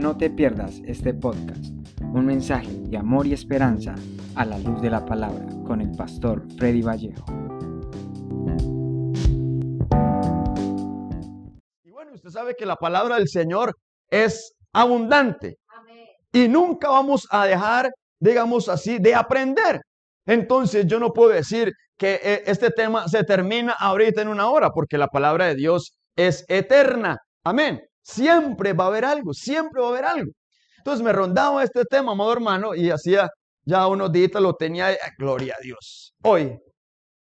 No te pierdas este podcast, un mensaje de amor y esperanza a la luz de la palabra con el pastor Freddy Vallejo. Y bueno, usted sabe que la palabra del Señor es abundante y nunca vamos a dejar, digamos así, de aprender. Entonces yo no puedo decir que eh, este tema se termina ahorita en una hora, porque la palabra de Dios es eterna. Amén. Siempre va a haber algo, siempre va a haber algo. Entonces me rondaba este tema, amado hermano, y hacía ya unos días lo tenía, gloria a Dios, hoy.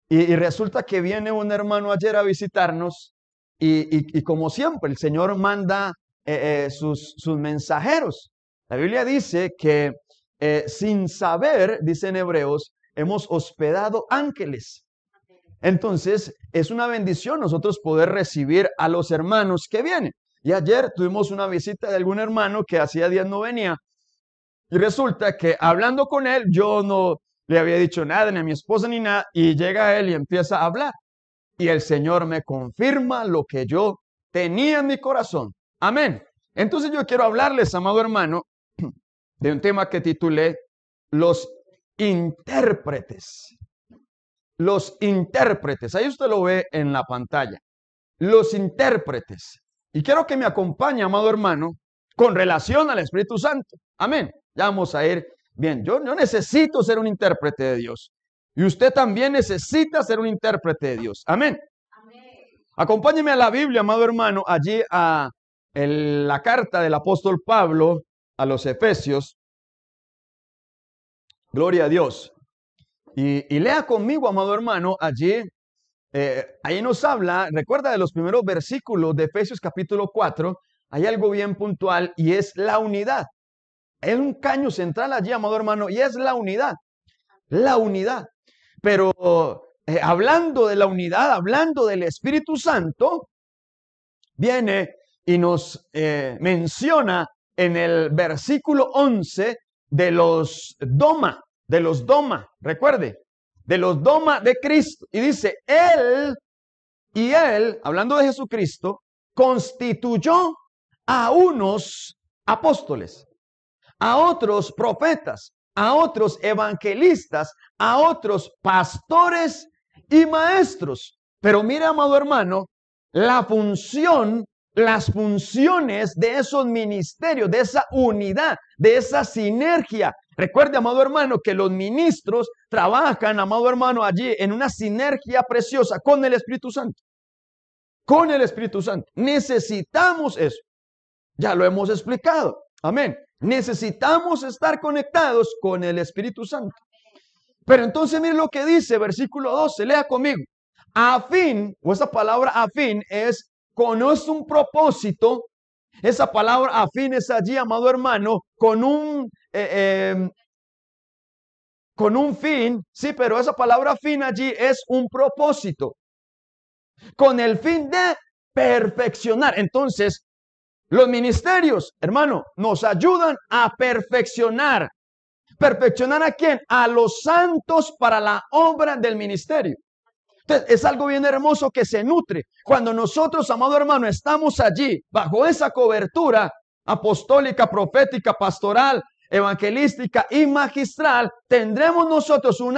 Y, resulta que viene un hermano ayer a visitarnos y, como siempre el Señor manda eh, eh, sus, mensajeros. La Biblia dice que eh, sin saber, dice en Hebreos, hemos hospedado ángeles. Entonces, es una bendición nosotros poder recibir a los hermanos que vienen. Y ayer tuvimos una visita de algún hermano que hacía días no venía. Y resulta que hablando con él, yo no le había dicho nada, ni a mi esposa ni nada. Y llega él y empieza a hablar. Y el Señor me confirma lo que yo tenía en mi corazón. Amén. Entonces yo quiero hablarles, amado hermano, de un tema que titulé Los intérpretes. Los intérpretes. Ahí usted lo ve en la pantalla. Los intérpretes. Y quiero que me acompañe, amado hermano, con relación al Espíritu Santo. Amén. Ya vamos a ir bien. Yo, yo necesito ser un intérprete de Dios. Y usted también necesita ser un intérprete de Dios. Amén. Acompáñeme a la Biblia, amado hermano, allí a la carta del apóstol Pablo a los Efesios. Gloria a Dios. Y, y lea conmigo, amado hermano, allí eh, ahí nos habla, recuerda de los primeros versículos de Efesios capítulo 4, hay algo bien puntual y es la unidad. Es un caño central allí, amado hermano, y es la unidad. La unidad. Pero eh, hablando de la unidad, hablando del Espíritu Santo, viene y nos eh, menciona en el versículo 11 de los doma, de los doma, recuerde, de los doma de Cristo. Y dice, Él y Él, hablando de Jesucristo, constituyó a unos apóstoles, a otros profetas, a otros evangelistas, a otros pastores y maestros. Pero mire, amado hermano, la función, las funciones de esos ministerios, de esa unidad, de esa sinergia, Recuerde, amado hermano, que los ministros trabajan, amado hermano, allí en una sinergia preciosa con el Espíritu Santo. Con el Espíritu Santo. Necesitamos eso. Ya lo hemos explicado. Amén. Necesitamos estar conectados con el Espíritu Santo. Pero entonces mire lo que dice, versículo 12, lea conmigo. A fin, o esa palabra a fin es, conoce un propósito esa palabra afín es allí, amado hermano, con un, eh, em, con un fin, sí, pero esa palabra fin allí es un propósito, con el fin de perfeccionar. Entonces, los ministerios, hermano, nos ayudan a perfeccionar. ¿Perfeccionar a quién? A los santos para la obra del ministerio. Entonces, es algo bien hermoso que se nutre. Cuando nosotros, amado hermano, estamos allí, bajo esa cobertura apostólica, profética, pastoral, evangelística y magistral, tendremos nosotros un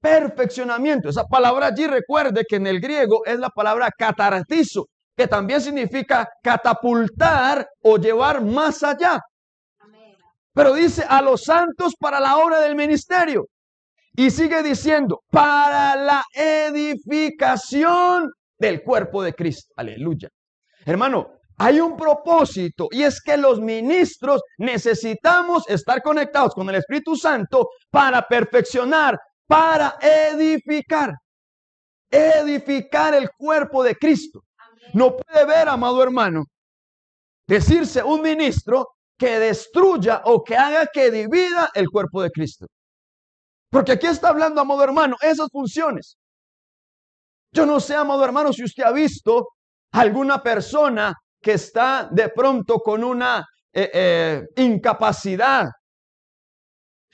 perfeccionamiento. Esa palabra allí, recuerde que en el griego es la palabra catartizo, que también significa catapultar o llevar más allá. Pero dice a los santos para la obra del ministerio. Y sigue diciendo, para la edificación del cuerpo de Cristo. Aleluya. Hermano, hay un propósito y es que los ministros necesitamos estar conectados con el Espíritu Santo para perfeccionar, para edificar. Edificar el cuerpo de Cristo. No puede ver, amado hermano, decirse un ministro que destruya o que haga que divida el cuerpo de Cristo. Porque aquí está hablando, amado hermano, esas funciones. Yo no sé, amado hermano, si usted ha visto alguna persona que está de pronto con una eh, eh, incapacidad.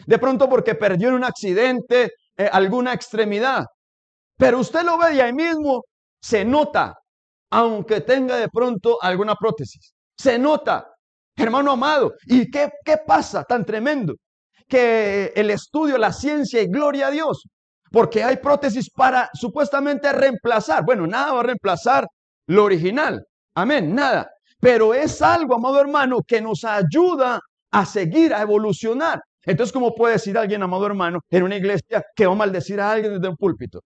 De pronto porque perdió en un accidente eh, alguna extremidad. Pero usted lo ve y ahí mismo se nota, aunque tenga de pronto alguna prótesis. Se nota Hermano amado, ¿y qué, qué pasa tan tremendo? Que el estudio, la ciencia y gloria a Dios, porque hay prótesis para supuestamente reemplazar. Bueno, nada va a reemplazar lo original. Amén, nada. Pero es algo, amado hermano, que nos ayuda a seguir, a evolucionar. Entonces, ¿cómo puede decir alguien, amado hermano, en una iglesia que va a maldecir a alguien desde un púlpito?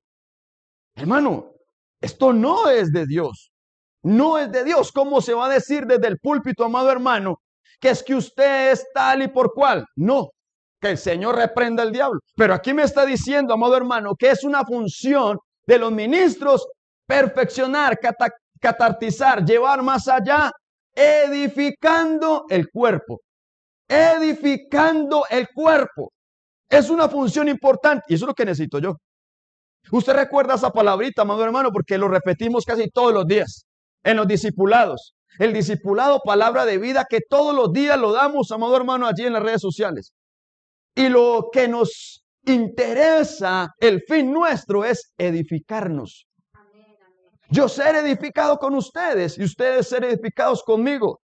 Hermano, esto no es de Dios. No es de Dios. ¿Cómo se va a decir desde el púlpito, amado hermano, que es que usted es tal y por cual? No, que el Señor reprenda al diablo. Pero aquí me está diciendo, amado hermano, que es una función de los ministros perfeccionar, catartizar, llevar más allá, edificando el cuerpo. Edificando el cuerpo. Es una función importante y eso es lo que necesito yo. Usted recuerda esa palabrita, amado hermano, porque lo repetimos casi todos los días en los discipulados. El discipulado, palabra de vida, que todos los días lo damos, amado hermano, allí en las redes sociales. Y lo que nos interesa, el fin nuestro es edificarnos. Yo ser edificado con ustedes y ustedes ser edificados conmigo.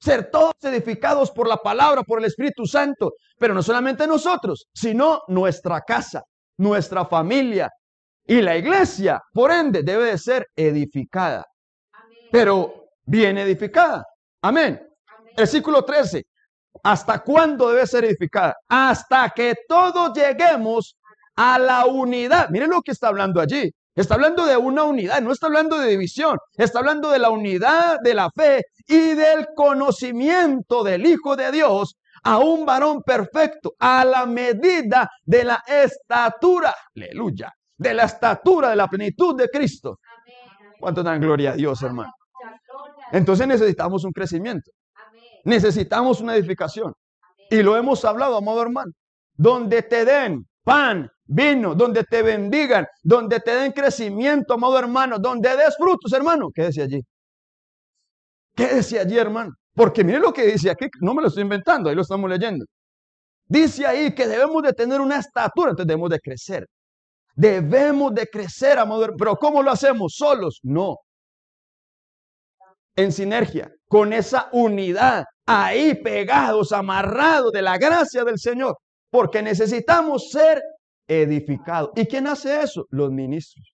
Ser todos edificados por la palabra, por el Espíritu Santo. Pero no solamente nosotros, sino nuestra casa, nuestra familia. Y la iglesia, por ende, debe de ser edificada pero bien edificada. Amén. Versículo 13. ¿Hasta cuándo debe ser edificada? Hasta que todos lleguemos a la unidad. Miren lo que está hablando allí. Está hablando de una unidad, no está hablando de división. Está hablando de la unidad de la fe y del conocimiento del Hijo de Dios a un varón perfecto, a la medida de la estatura, aleluya, de la estatura de la plenitud de Cristo. ¿Cuánto dan gloria a Dios, hermano? Entonces necesitamos un crecimiento. Necesitamos una edificación. Y lo hemos hablado, amado hermano. Donde te den pan, vino, donde te bendigan, donde te den crecimiento, amado hermano, donde des frutos, hermano. Quédese allí. Quédese allí, hermano. Porque mire lo que dice aquí, no me lo estoy inventando, ahí lo estamos leyendo. Dice ahí que debemos de tener una estatura, entonces debemos de crecer. Debemos de crecer, amado. Pero ¿cómo lo hacemos? ¿Solos? No en sinergia, con esa unidad, ahí pegados, amarrados de la gracia del Señor, porque necesitamos ser edificados. ¿Y quién hace eso? Los ministros,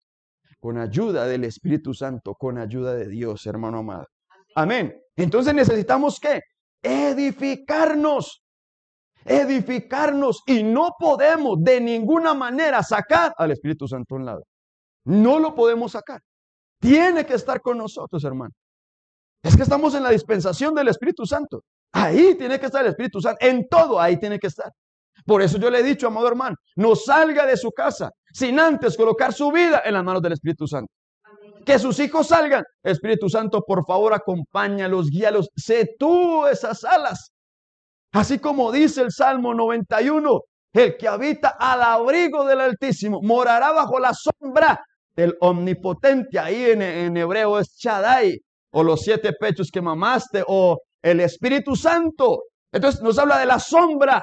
con ayuda del Espíritu Santo, con ayuda de Dios, hermano amado. Amén. Entonces necesitamos qué? Edificarnos. Edificarnos y no podemos de ninguna manera sacar al Espíritu Santo a un lado. No lo podemos sacar. Tiene que estar con nosotros, hermano. Es que estamos en la dispensación del Espíritu Santo. Ahí tiene que estar el Espíritu Santo. En todo ahí tiene que estar. Por eso yo le he dicho, amado hermano, no salga de su casa sin antes colocar su vida en las manos del Espíritu Santo. Que sus hijos salgan. Espíritu Santo, por favor, acompáñalos, guíalos. Sé tú esas alas. Así como dice el Salmo 91, el que habita al abrigo del Altísimo morará bajo la sombra del Omnipotente. Ahí en, en hebreo es Shaddai o los siete pechos que mamaste, o el Espíritu Santo. Entonces nos habla de la sombra.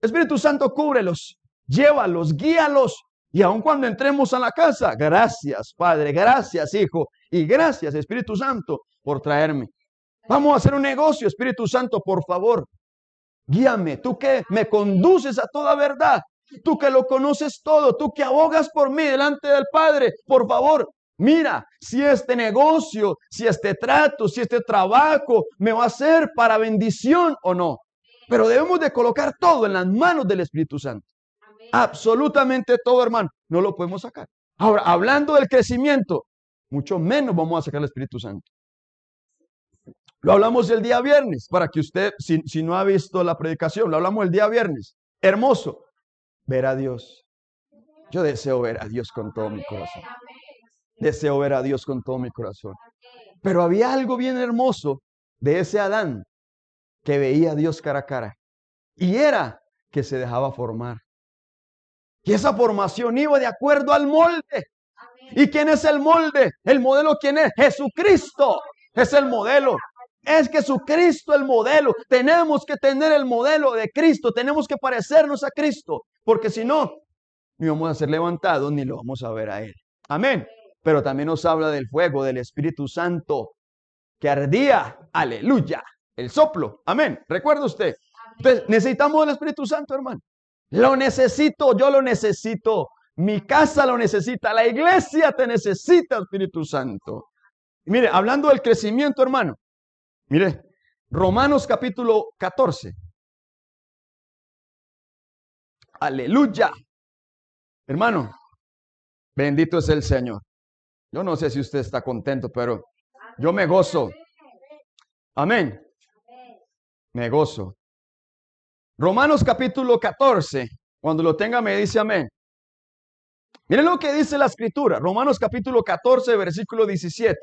Espíritu Santo, cúbrelos, llévalos, guíalos. Y aun cuando entremos a la casa, gracias Padre, gracias Hijo y gracias Espíritu Santo por traerme. Vamos a hacer un negocio, Espíritu Santo, por favor. Guíame, tú que me conduces a toda verdad, tú que lo conoces todo, tú que abogas por mí delante del Padre, por favor, Mira, si este negocio, si este trato, si este trabajo me va a ser para bendición o no. Pero debemos de colocar todo en las manos del Espíritu Santo. Absolutamente todo, hermano. No lo podemos sacar. Ahora, hablando del crecimiento, mucho menos vamos a sacar el Espíritu Santo. Lo hablamos el día viernes, para que usted, si, si no ha visto la predicación, lo hablamos el día viernes. Hermoso, ver a Dios. Yo deseo ver a Dios con todo mi corazón. Deseo ver a Dios con todo mi corazón. Pero había algo bien hermoso de ese Adán que veía a Dios cara a cara. Y era que se dejaba formar. Y esa formación iba de acuerdo al molde. ¿Y quién es el molde? ¿El modelo quién es? Jesucristo. Es el modelo. Es Jesucristo el modelo. Tenemos que tener el modelo de Cristo. Tenemos que parecernos a Cristo. Porque si no, ni vamos a ser levantados ni lo vamos a ver a Él. Amén pero también nos habla del fuego del Espíritu Santo que ardía, aleluya, El soplo. Amén. ¿Recuerda usted? Entonces, necesitamos el Espíritu Santo, hermano. Lo necesito, yo lo necesito. Mi casa lo necesita, la iglesia te necesita, Espíritu Santo. mire, hablando del crecimiento, hermano. Mire, Romanos capítulo 14. Aleluya. Hermano, bendito es el Señor. Yo no sé si usted está contento, pero yo me gozo. Amén. Me gozo. Romanos capítulo 14, cuando lo tenga me dice amén. Miren lo que dice la escritura, Romanos capítulo 14, versículo 17.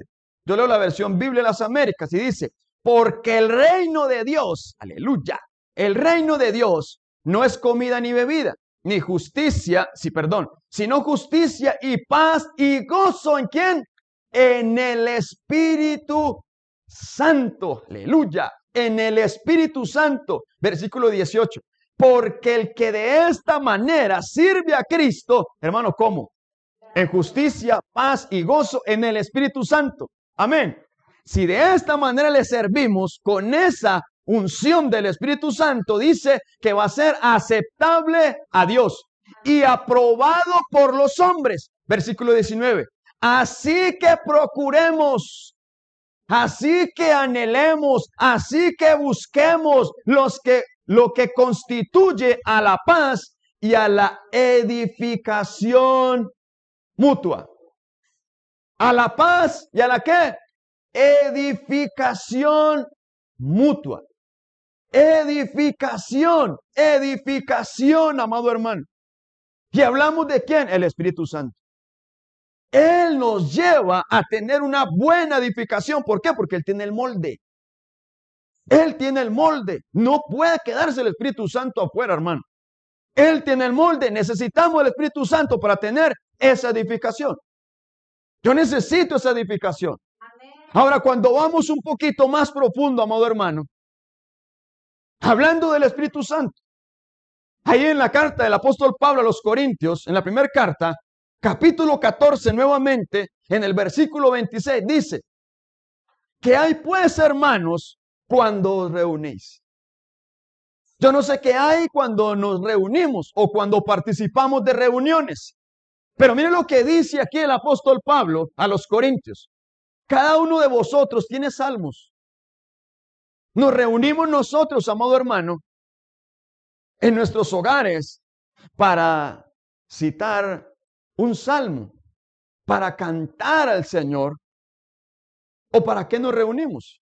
Yo leo la versión Biblia de las Américas y dice, porque el reino de Dios, aleluya, el reino de Dios no es comida ni bebida, ni justicia, sí, perdón, sino justicia y paz y gozo en quién? En el Espíritu Santo, aleluya, en el Espíritu Santo, versículo 18. Porque el que de esta manera sirve a Cristo, hermano, ¿cómo? En justicia, paz y gozo en el Espíritu Santo. Amén. Si de esta manera le servimos con esa unción del Espíritu Santo, dice que va a ser aceptable a Dios y aprobado por los hombres. Versículo 19. Así que procuremos, así que anhelemos, así que busquemos los que, lo que constituye a la paz y a la edificación mutua. A la paz y a la qué? Edificación mutua. Edificación, edificación, amado hermano. Y hablamos de quién? El Espíritu Santo. Él nos lleva a tener una buena edificación. ¿Por qué? Porque Él tiene el molde. Él tiene el molde. No puede quedarse el Espíritu Santo afuera, hermano. Él tiene el molde. Necesitamos el Espíritu Santo para tener esa edificación. Yo necesito esa edificación. Ahora, cuando vamos un poquito más profundo, amado hermano, hablando del Espíritu Santo, ahí en la carta del apóstol Pablo a los Corintios, en la primera carta, capítulo 14, nuevamente, en el versículo 26, dice, que hay pues, hermanos, cuando os reunís. Yo no sé qué hay cuando nos reunimos o cuando participamos de reuniones. Pero mire lo que dice aquí el apóstol Pablo a los Corintios. Cada uno de vosotros tiene salmos. Nos reunimos nosotros, amado hermano, en nuestros hogares para citar un salmo, para cantar al Señor. ¿O para qué nos reunimos?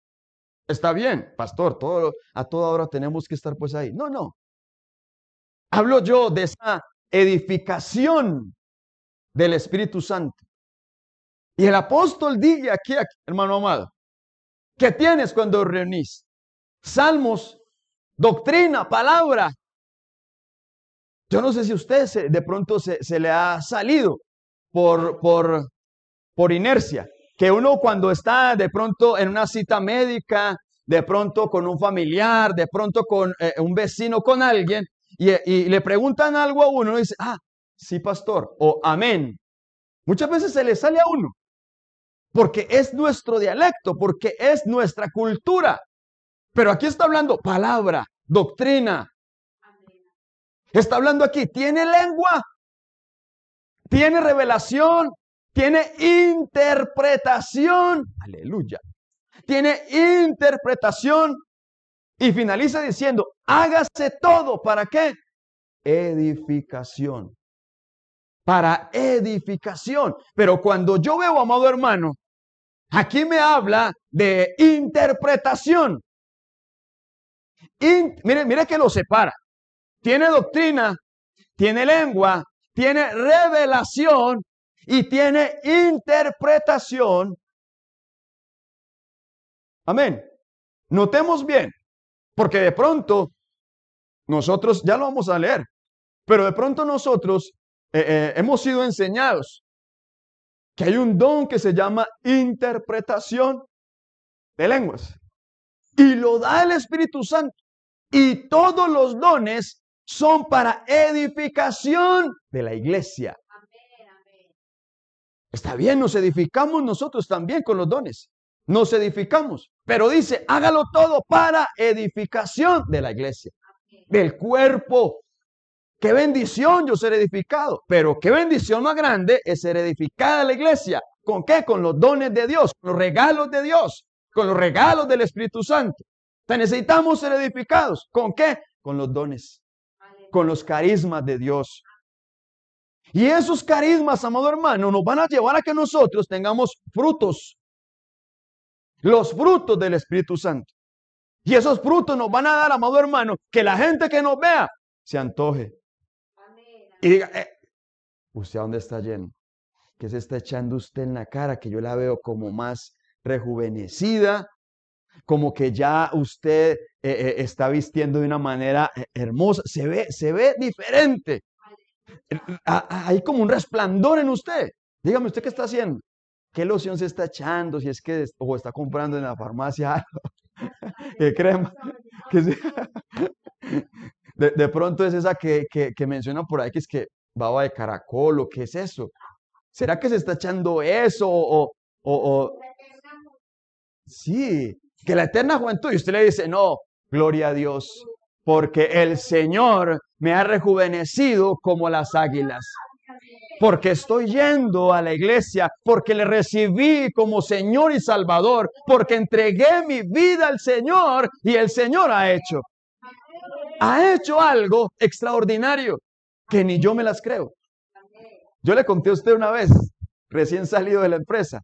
Está bien, pastor, todo, a toda hora tenemos que estar pues ahí. No, no. Hablo yo de esa edificación del Espíritu Santo. Y el apóstol dice aquí, hermano amado, ¿qué tienes cuando reunís? Salmos, doctrina, palabra. Yo no sé si usted de pronto se, le ha salido por, por, por inercia, que uno cuando está de pronto en una cita médica, de pronto con un familiar, de pronto con eh, un vecino, con alguien, y, le preguntan algo a uno dice, ah, sí, pastor, o amén. Muchas veces se le sale a uno porque es nuestro dialecto, porque es nuestra cultura. Pero aquí está hablando palabra, doctrina. Está hablando aquí, tiene lengua, tiene revelación, tiene interpretación. Aleluya. Tiene interpretación. Y finaliza diciendo, hágase todo. ¿Para qué? Edificación. Para edificación. Pero cuando yo veo, amado hermano, Aquí me habla de interpretación. mire, mire que lo separa. Tiene doctrina, tiene lengua, tiene revelación y tiene interpretación. Amén. Notemos bien, porque de pronto nosotros, ya lo vamos a leer, pero de pronto nosotros eh, eh, hemos sido enseñados que hay un don que se llama interpretación de lenguas. Y lo da el Espíritu Santo. Y todos los dones son para edificación de la iglesia. Está bien, nos edificamos nosotros también con los dones. Nos edificamos. Pero dice, hágalo todo para edificación de la iglesia, del cuerpo. Qué bendición yo ser edificado, pero qué bendición más grande es ser edificada la iglesia. ¿Con qué? Con los dones de Dios, con los regalos de Dios, con los regalos del Espíritu Santo. necesitamos ser edificados. ¿Con qué? Con los dones, con los carismas de Dios. Y esos carismas, amado hermano, nos van a llevar a que nosotros tengamos frutos. Los frutos del Espíritu Santo. Y esos frutos nos van a dar, amado hermano, que la gente que nos vea se antoje. Y diga, eh, ¿usted a dónde está lleno? ¿Qué se está echando usted en la cara? Que yo la veo como más rejuvenecida, como que ya usted eh, eh, está vistiendo de una manera hermosa, se ve, se ve diferente. Hay como un resplandor en usted. Dígame, ¿usted qué está haciendo? ¿Qué loción se está echando? Si es que o está comprando en la farmacia algo. ¿Qué crema? De, pronto es esa que, que, menciona por ahí, que es que baba de caracol o qué es eso. ¿Será que se está echando eso o, o, sí, que la eterna juventud y usted le dice, no, gloria a Dios, porque el Señor me ha rejuvenecido como las águilas. Porque estoy yendo a la iglesia, porque le recibí como Señor y Salvador, porque entregué mi vida al Señor y el Señor ha hecho ha hecho algo extraordinario que ni yo me las creo. Yo le conté a usted una vez, recién salido de la empresa.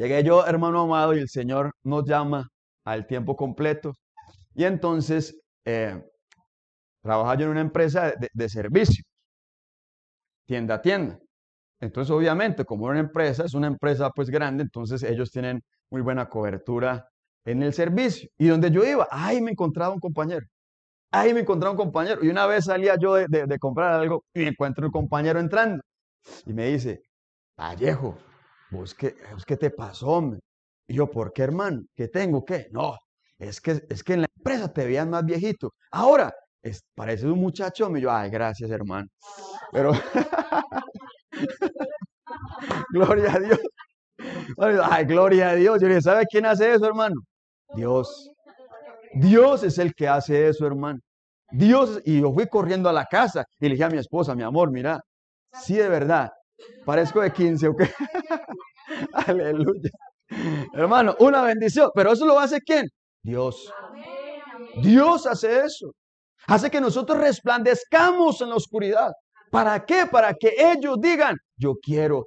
Llegué yo, hermano amado, y el Señor nos llama al tiempo completo. Y entonces, eh, trabajaba yo en una empresa de, de servicio, tienda a tienda. Entonces, obviamente, como una empresa, es una empresa pues grande, entonces ellos tienen muy buena cobertura en el servicio. Y donde yo iba, ahí me encontraba un compañero. Ahí me encontraba un compañero. Y una vez salía yo de, comprar algo y me encuentro un compañero entrando. Y me dice, Vallejo, ¿vos qué, qué te pasó? Y yo, ¿por qué, hermano? ¿Qué tengo? ¿Qué? No, es que, es que en la empresa te veían más viejito. Ahora, es, parece un muchacho. Y yo, ay, gracias, hermano. Pero, gloria a Dios. Ay, gloria a Dios. Yo le ¿sabe quién hace eso, hermano? Dios. Dios es el que hace eso, hermano. Dios, y yo fui corriendo a la casa y le dije a mi esposa, mi amor, mira, sí de verdad, parezco de 15, ¿ok? Aleluya. Hermano, una bendición, pero eso lo hace quién? Dios. Dios hace eso. Hace que nosotros resplandezcamos en la oscuridad. ¿Para qué? Para que ellos digan, yo quiero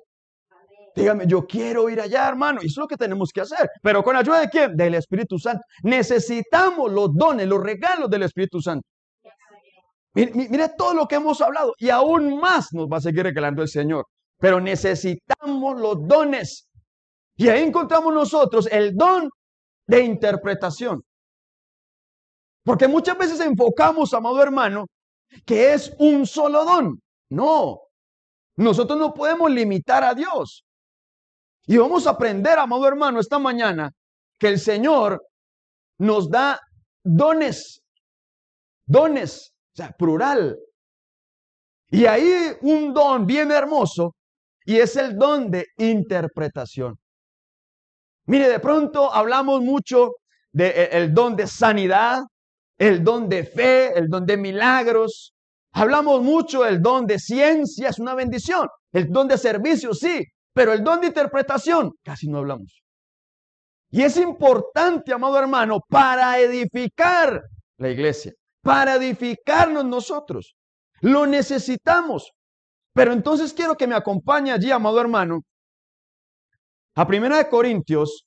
Dígame, yo quiero ir allá, hermano. Y eso es lo que tenemos que hacer. Pero con ayuda de quién? Del Espíritu Santo. Necesitamos los dones, los regalos del Espíritu Santo. Mire, todo lo que hemos hablado y aún más nos va a seguir regalando el Señor. Pero necesitamos los dones. Y ahí encontramos nosotros el don de interpretación. Porque muchas veces enfocamos, amado hermano, que es un solo don. No, nosotros no podemos limitar a Dios. Y vamos a aprender, amado hermano, esta mañana, que el Señor nos da dones, dones, o sea, plural. Y ahí un don bien hermoso, y es el don de interpretación. Mire, de pronto hablamos mucho del de, el don de sanidad, el don de fe, el don de milagros. Hablamos mucho del don de ciencia, es una bendición. El don de servicio, sí, pero el don de interpretación, casi no hablamos. Y es importante, amado hermano, para edificar la iglesia, para edificarnos nosotros. Lo necesitamos. Pero entonces quiero que me acompañe allí, amado hermano, a Primera de Corintios,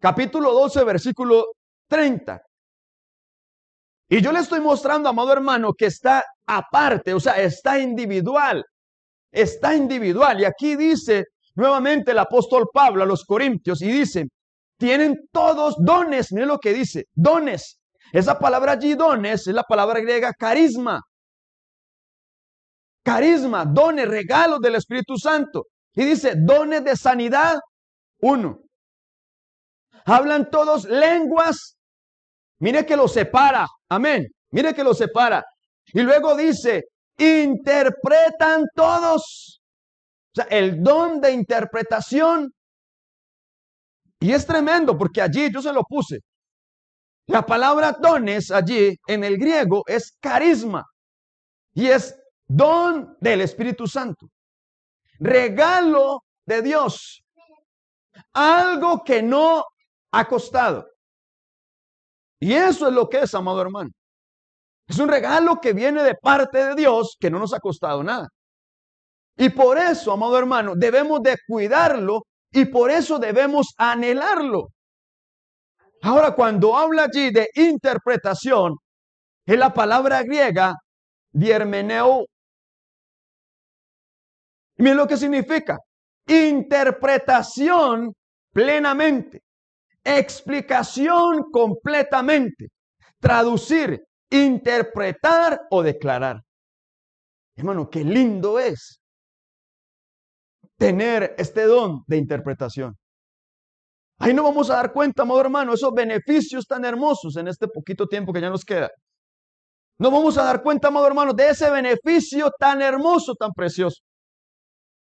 capítulo 12, versículo 30. Y yo le estoy mostrando, amado hermano, que está aparte, o sea, está individual está individual. Y aquí dice nuevamente el apóstol Pablo a los Corintios y dice, tienen todos dones. Miren lo que dice, dones. Esa palabra allí, dones, es la palabra griega carisma. Carisma, dones, regalos del Espíritu Santo. Y dice, dones de sanidad, uno. Hablan todos lenguas. Mire que lo separa. Amén. Mire que lo separa. Y luego dice, interpretan todos. O sea, el don de interpretación Y es tremendo porque allí yo se lo puse. La palabra dones allí en el griego es carisma y es don del Espíritu Santo. Regalo de Dios. Algo que no ha costado. Y eso es lo que es, amado hermano. Es un regalo que viene de parte de Dios que no nos ha costado nada. Y por eso, amado hermano, debemos de cuidarlo y por eso debemos anhelarlo. Ahora, cuando habla allí de interpretación, es la palabra griega diermeneo. Miren lo que significa. Interpretación plenamente. Explicación completamente. Traducir, interpretar o declarar. Hermano, qué lindo es tener este don de interpretación. Ahí no vamos a dar cuenta, amado hermano, esos beneficios tan hermosos en este poquito tiempo que ya nos queda. No vamos a dar cuenta, amado hermano, de ese beneficio tan hermoso, tan precioso,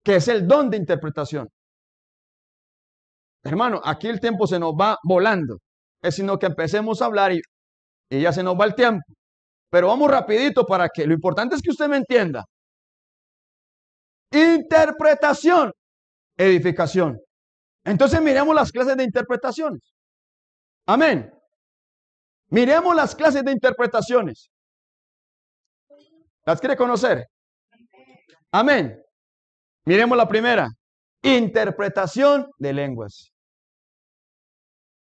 que es el don de interpretación. Hermano, aquí el tiempo se nos va volando. Es sino que empecemos a hablar y, ya se nos va el tiempo. Pero vamos rapidito para que lo importante es que usted me entienda. Interpretación, edificación. Entonces miremos las clases de interpretaciones. Amén. Miremos las clases de interpretaciones. ¿Las quiere conocer? Amén. Miremos la primera. Interpretación de lenguas.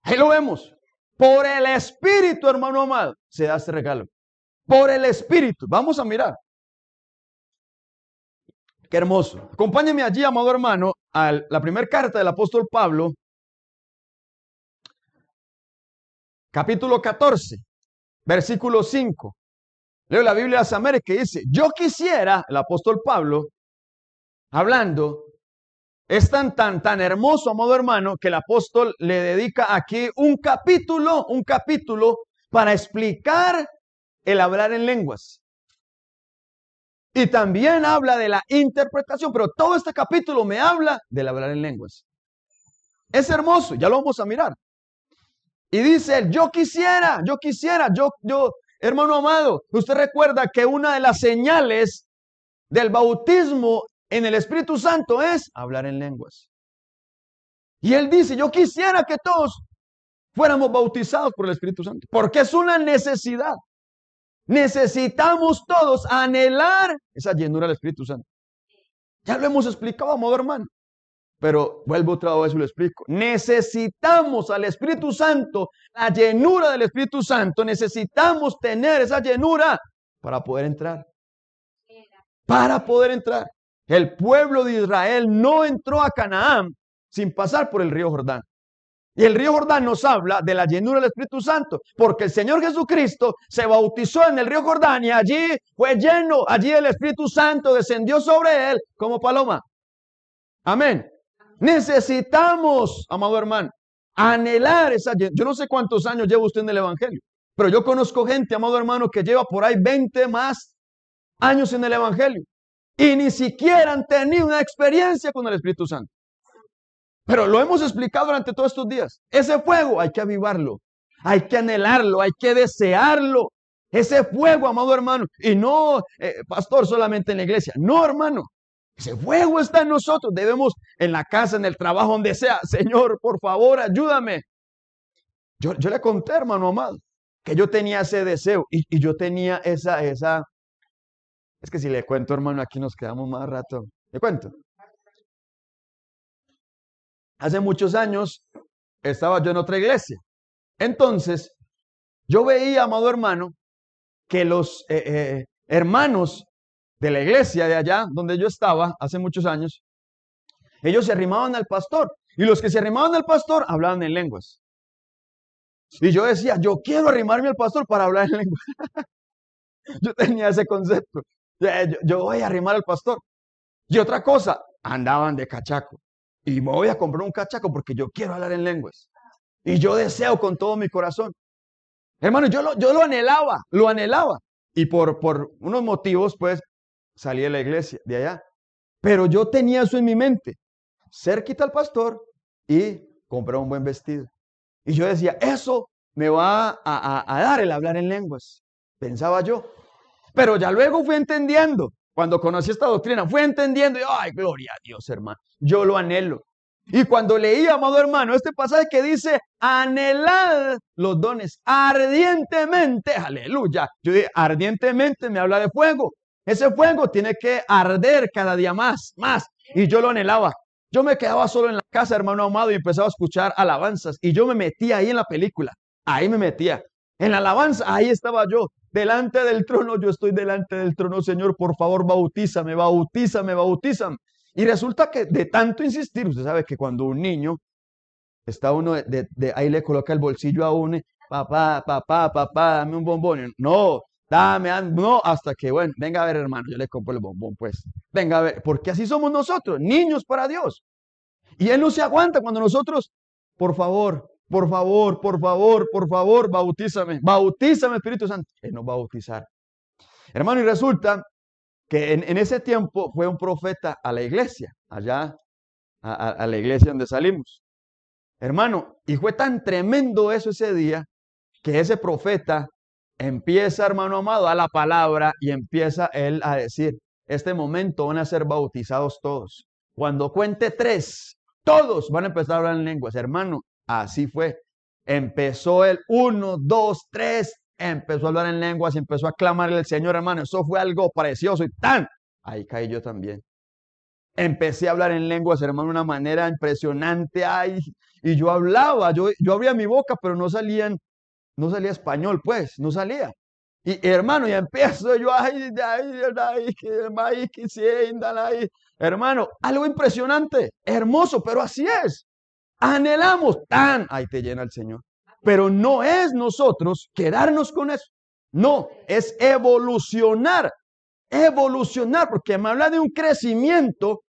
Ahí lo vemos. Por el Espíritu, hermano amado, se da este regalo. Por el Espíritu. Vamos a mirar. Qué hermoso. Acompáñeme allí, amado hermano, a la primera carta del apóstol Pablo, capítulo 14, versículo 5. Leo la Biblia de las que dice, yo quisiera, el apóstol Pablo, hablando, es tan, tan, tan hermoso, amado hermano, que el apóstol le dedica aquí un capítulo, un capítulo para explicar el hablar en lenguas. Y también habla de la interpretación, pero todo este capítulo me habla del hablar en lenguas. Es hermoso, ya lo vamos a mirar. Y dice yo quisiera, yo quisiera, yo, yo, hermano amado, usted recuerda que una de las señales del bautismo en el Espíritu Santo es hablar en lenguas. Y él dice, yo quisiera que todos fuéramos bautizados por el Espíritu Santo, porque es una necesidad. Necesitamos todos anhelar esa llenura del Espíritu Santo. Ya lo hemos explicado, amado hermano. Pero vuelvo otra vez y lo explico. Necesitamos al Espíritu Santo, la llenura del Espíritu Santo. Necesitamos tener esa llenura para poder entrar. Para poder entrar. El pueblo de Israel no entró a Canaán sin pasar por el río Jordán. Y el río Jordán nos habla de la llenura del Espíritu Santo, porque el Señor Jesucristo se bautizó en el río Jordán y allí fue lleno, allí el Espíritu Santo descendió sobre él como paloma. Amén. Necesitamos, amado hermano, anhelar esa Yo no sé cuántos años lleva usted en el Evangelio, pero yo conozco gente, amado hermano, que lleva por ahí 20 más años en el Evangelio y ni siquiera han tenido una experiencia con el Espíritu Santo. Pero lo hemos explicado durante todos estos días. Ese fuego hay que avivarlo, hay que anhelarlo, hay que desearlo. Ese fuego, amado hermano, y no, eh, pastor, solamente en la iglesia. No, hermano. Ese fuego está en nosotros. Debemos en la casa, en el trabajo, donde sea. Señor, por favor, ayúdame. Yo, yo le conté, hermano amado, que yo tenía ese deseo y, y yo tenía esa, esa. Es que si le cuento, hermano, aquí nos quedamos más rato. ¿Le cuento? hace muchos años estaba yo en otra iglesia. Entonces, yo veía, amado hermano, que los eh, eh, hermanos de la iglesia de allá, donde yo estaba hace muchos años, ellos se arrimaban al pastor. Y los que se arrimaban al pastor hablaban en lenguas. Y yo decía, yo quiero arrimarme al pastor para hablar en lenguas. yo tenía ese concepto. Yo, voy a arrimar al pastor. Y otra cosa, andaban de cachaco y me voy a comprar un cachaco porque yo quiero hablar en lenguas. Y yo deseo con todo mi corazón. Hermano, yo lo, yo lo anhelaba, lo anhelaba. Y por, por unos motivos, pues, salí de la iglesia, de allá. Pero yo tenía eso en mi mente. Cerquita al pastor y comprar un buen vestido. Y yo decía, eso me va a, a dar el hablar en lenguas, pensaba yo. Pero ya luego fui entendiendo, cuando conocí esta doctrina, fui entendiendo, y, ay, gloria a Dios, hermano, yo lo anhelo. Y cuando leí, amado hermano, este pasaje que dice, anhelad los dones ardientemente, aleluya. Yo dije, ardientemente me habla de fuego. Ese fuego tiene que arder cada día más, más. Y yo lo anhelaba. Yo me quedaba solo en la casa, hermano amado, y empezaba a escuchar alabanzas. Y yo me metía ahí en la película. Ahí me metía. En la alabanza, ahí estaba yo. Delante del trono, yo estoy delante del trono, Señor, por favor, bautízame, bautízame, bautízame. Y resulta que de tanto insistir, usted sabe que cuando un niño está uno de, ahí le coloca el bolsillo a uno, papá, papá, papá, dame un bombón. No, dame, no, hasta que, bueno, venga a ver, hermano, yo le compro el bombón, pues. Venga a ver, porque así somos nosotros, niños para Dios. Y Él no se aguanta cuando nosotros, por favor, por favor, por favor, por favor, bautízame, bautízame, Espíritu Santo. Él nos va a bautizar. Hermano, y resulta que en, ese tiempo fue un profeta a la iglesia, allá, a, la iglesia donde salimos. Hermano, y fue tan tremendo eso ese día, que ese profeta empieza, hermano amado, a la palabra y empieza él a decir, este momento van a ser bautizados todos. Cuando cuente tres, todos van a empezar a hablar en lenguas. Hermano, así fue. Empezó el uno, dos, tres, empezó a hablar en lenguas y empezó a clamarle al Señor, hermano. Eso fue algo precioso y tan. Ahí caí yo también. Empecé a hablar en lenguas, hermano, de una manera impresionante. Ay, y yo hablaba, yo, yo abría mi boca, pero no salían, no salía español, pues, no salía. Y hermano, y empiezo yo, ay, ay, ay, hermano, algo impresionante, hermoso, pero así es. Anhelamos tan, ahí te llena el Señor. Pero no es nosotros quedarnos con eso. No, es evolucionar. Evolucionar, porque me habla de un crecimiento,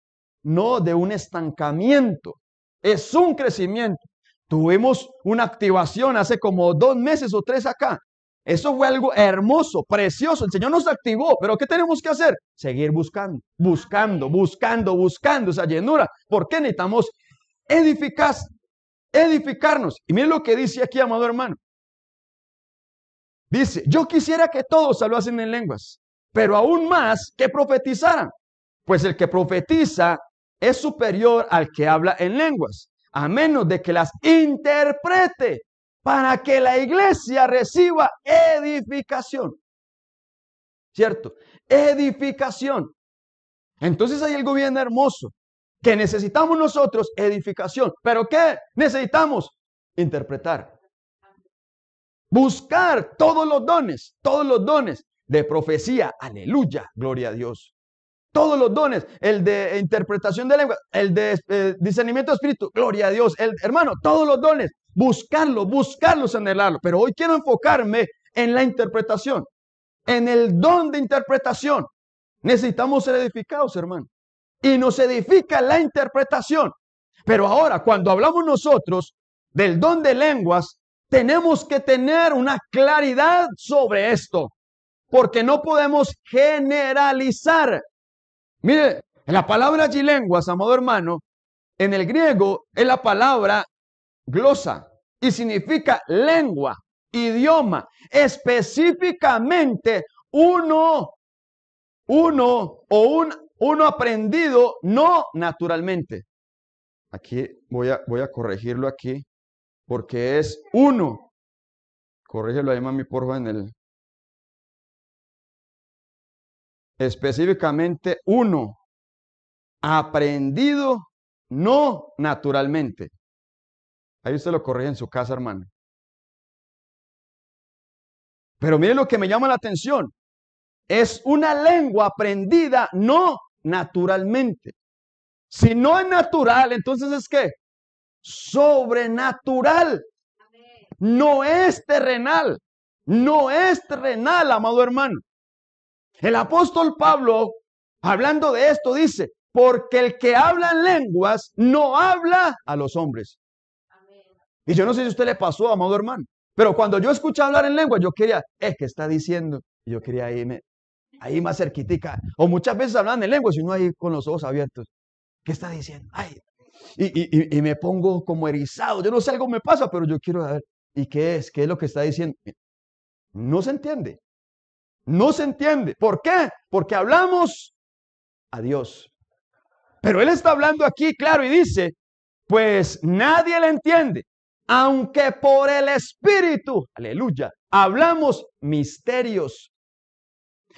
no de un estancamiento. Es un crecimiento. Tuvimos una activación hace como dos meses o tres acá. Eso fue algo hermoso, precioso. El Señor nos activó, pero ¿qué tenemos que hacer? Seguir buscando, buscando, buscando, buscando esa llenura. ¿Por qué necesitamos edificar, edificarnos. Y miren lo que dice aquí, amado hermano. Dice, yo quisiera que todos hablasen en lenguas, pero aún más que profetizaran, pues el que profetiza es superior al que habla en lenguas, a menos de que las interprete para que la iglesia reciba edificación. ¿Cierto? Edificación. Entonces hay algo bien hermoso que necesitamos nosotros edificación. ¿Pero qué necesitamos? Interpretar. Buscar todos los dones, todos los dones de profecía. Aleluya, gloria a Dios. Todos los dones, el de interpretación de lengua, el de eh, discernimiento de espíritu, gloria a Dios. El, hermano, todos los dones, buscarlo, buscarlos, anhelarlo. Pero hoy quiero enfocarme en la interpretación, en el don de interpretación. Necesitamos ser edificados, hermano y nos edifica la interpretación. Pero ahora, cuando hablamos nosotros del don de lenguas, tenemos que tener una claridad sobre esto, porque no podemos generalizar. Mire, la palabra allí lenguas, amado hermano, en el griego es la palabra glosa y significa lengua, idioma, específicamente uno, uno o un uno aprendido no naturalmente. Aquí voy a, voy a corregirlo aquí, porque es uno. Corrígelo ahí, mami, por favor, en el... Específicamente uno. Aprendido no naturalmente. Ahí usted lo corrige en su casa, hermano. Pero mire lo que me llama la atención. Es una lengua aprendida no naturalmente. Si no es natural, entonces es que sobrenatural. No es terrenal. No es terrenal, amado hermano. El apóstol Pablo, hablando de esto, dice, porque el que habla en lenguas no habla a los hombres. Y yo no sé si a usted le pasó, amado hermano, pero cuando yo escuché hablar en lengua, yo quería, es que está diciendo, yo quería irme, ahí más cerquitica. O muchas veces hablan en lengua y uno ahí con los ojos abiertos. ¿Qué está diciendo? Ay, y, y, me pongo como erizado. Yo no sé, algo me pasa, pero yo quiero ver. ¿Y qué es? ¿Qué es lo que está diciendo? No se entiende. No se entiende. ¿Por qué? Porque hablamos a Dios. Pero Él está hablando aquí, claro, y dice, pues nadie le entiende, aunque por el Espíritu, aleluya, hablamos misterios.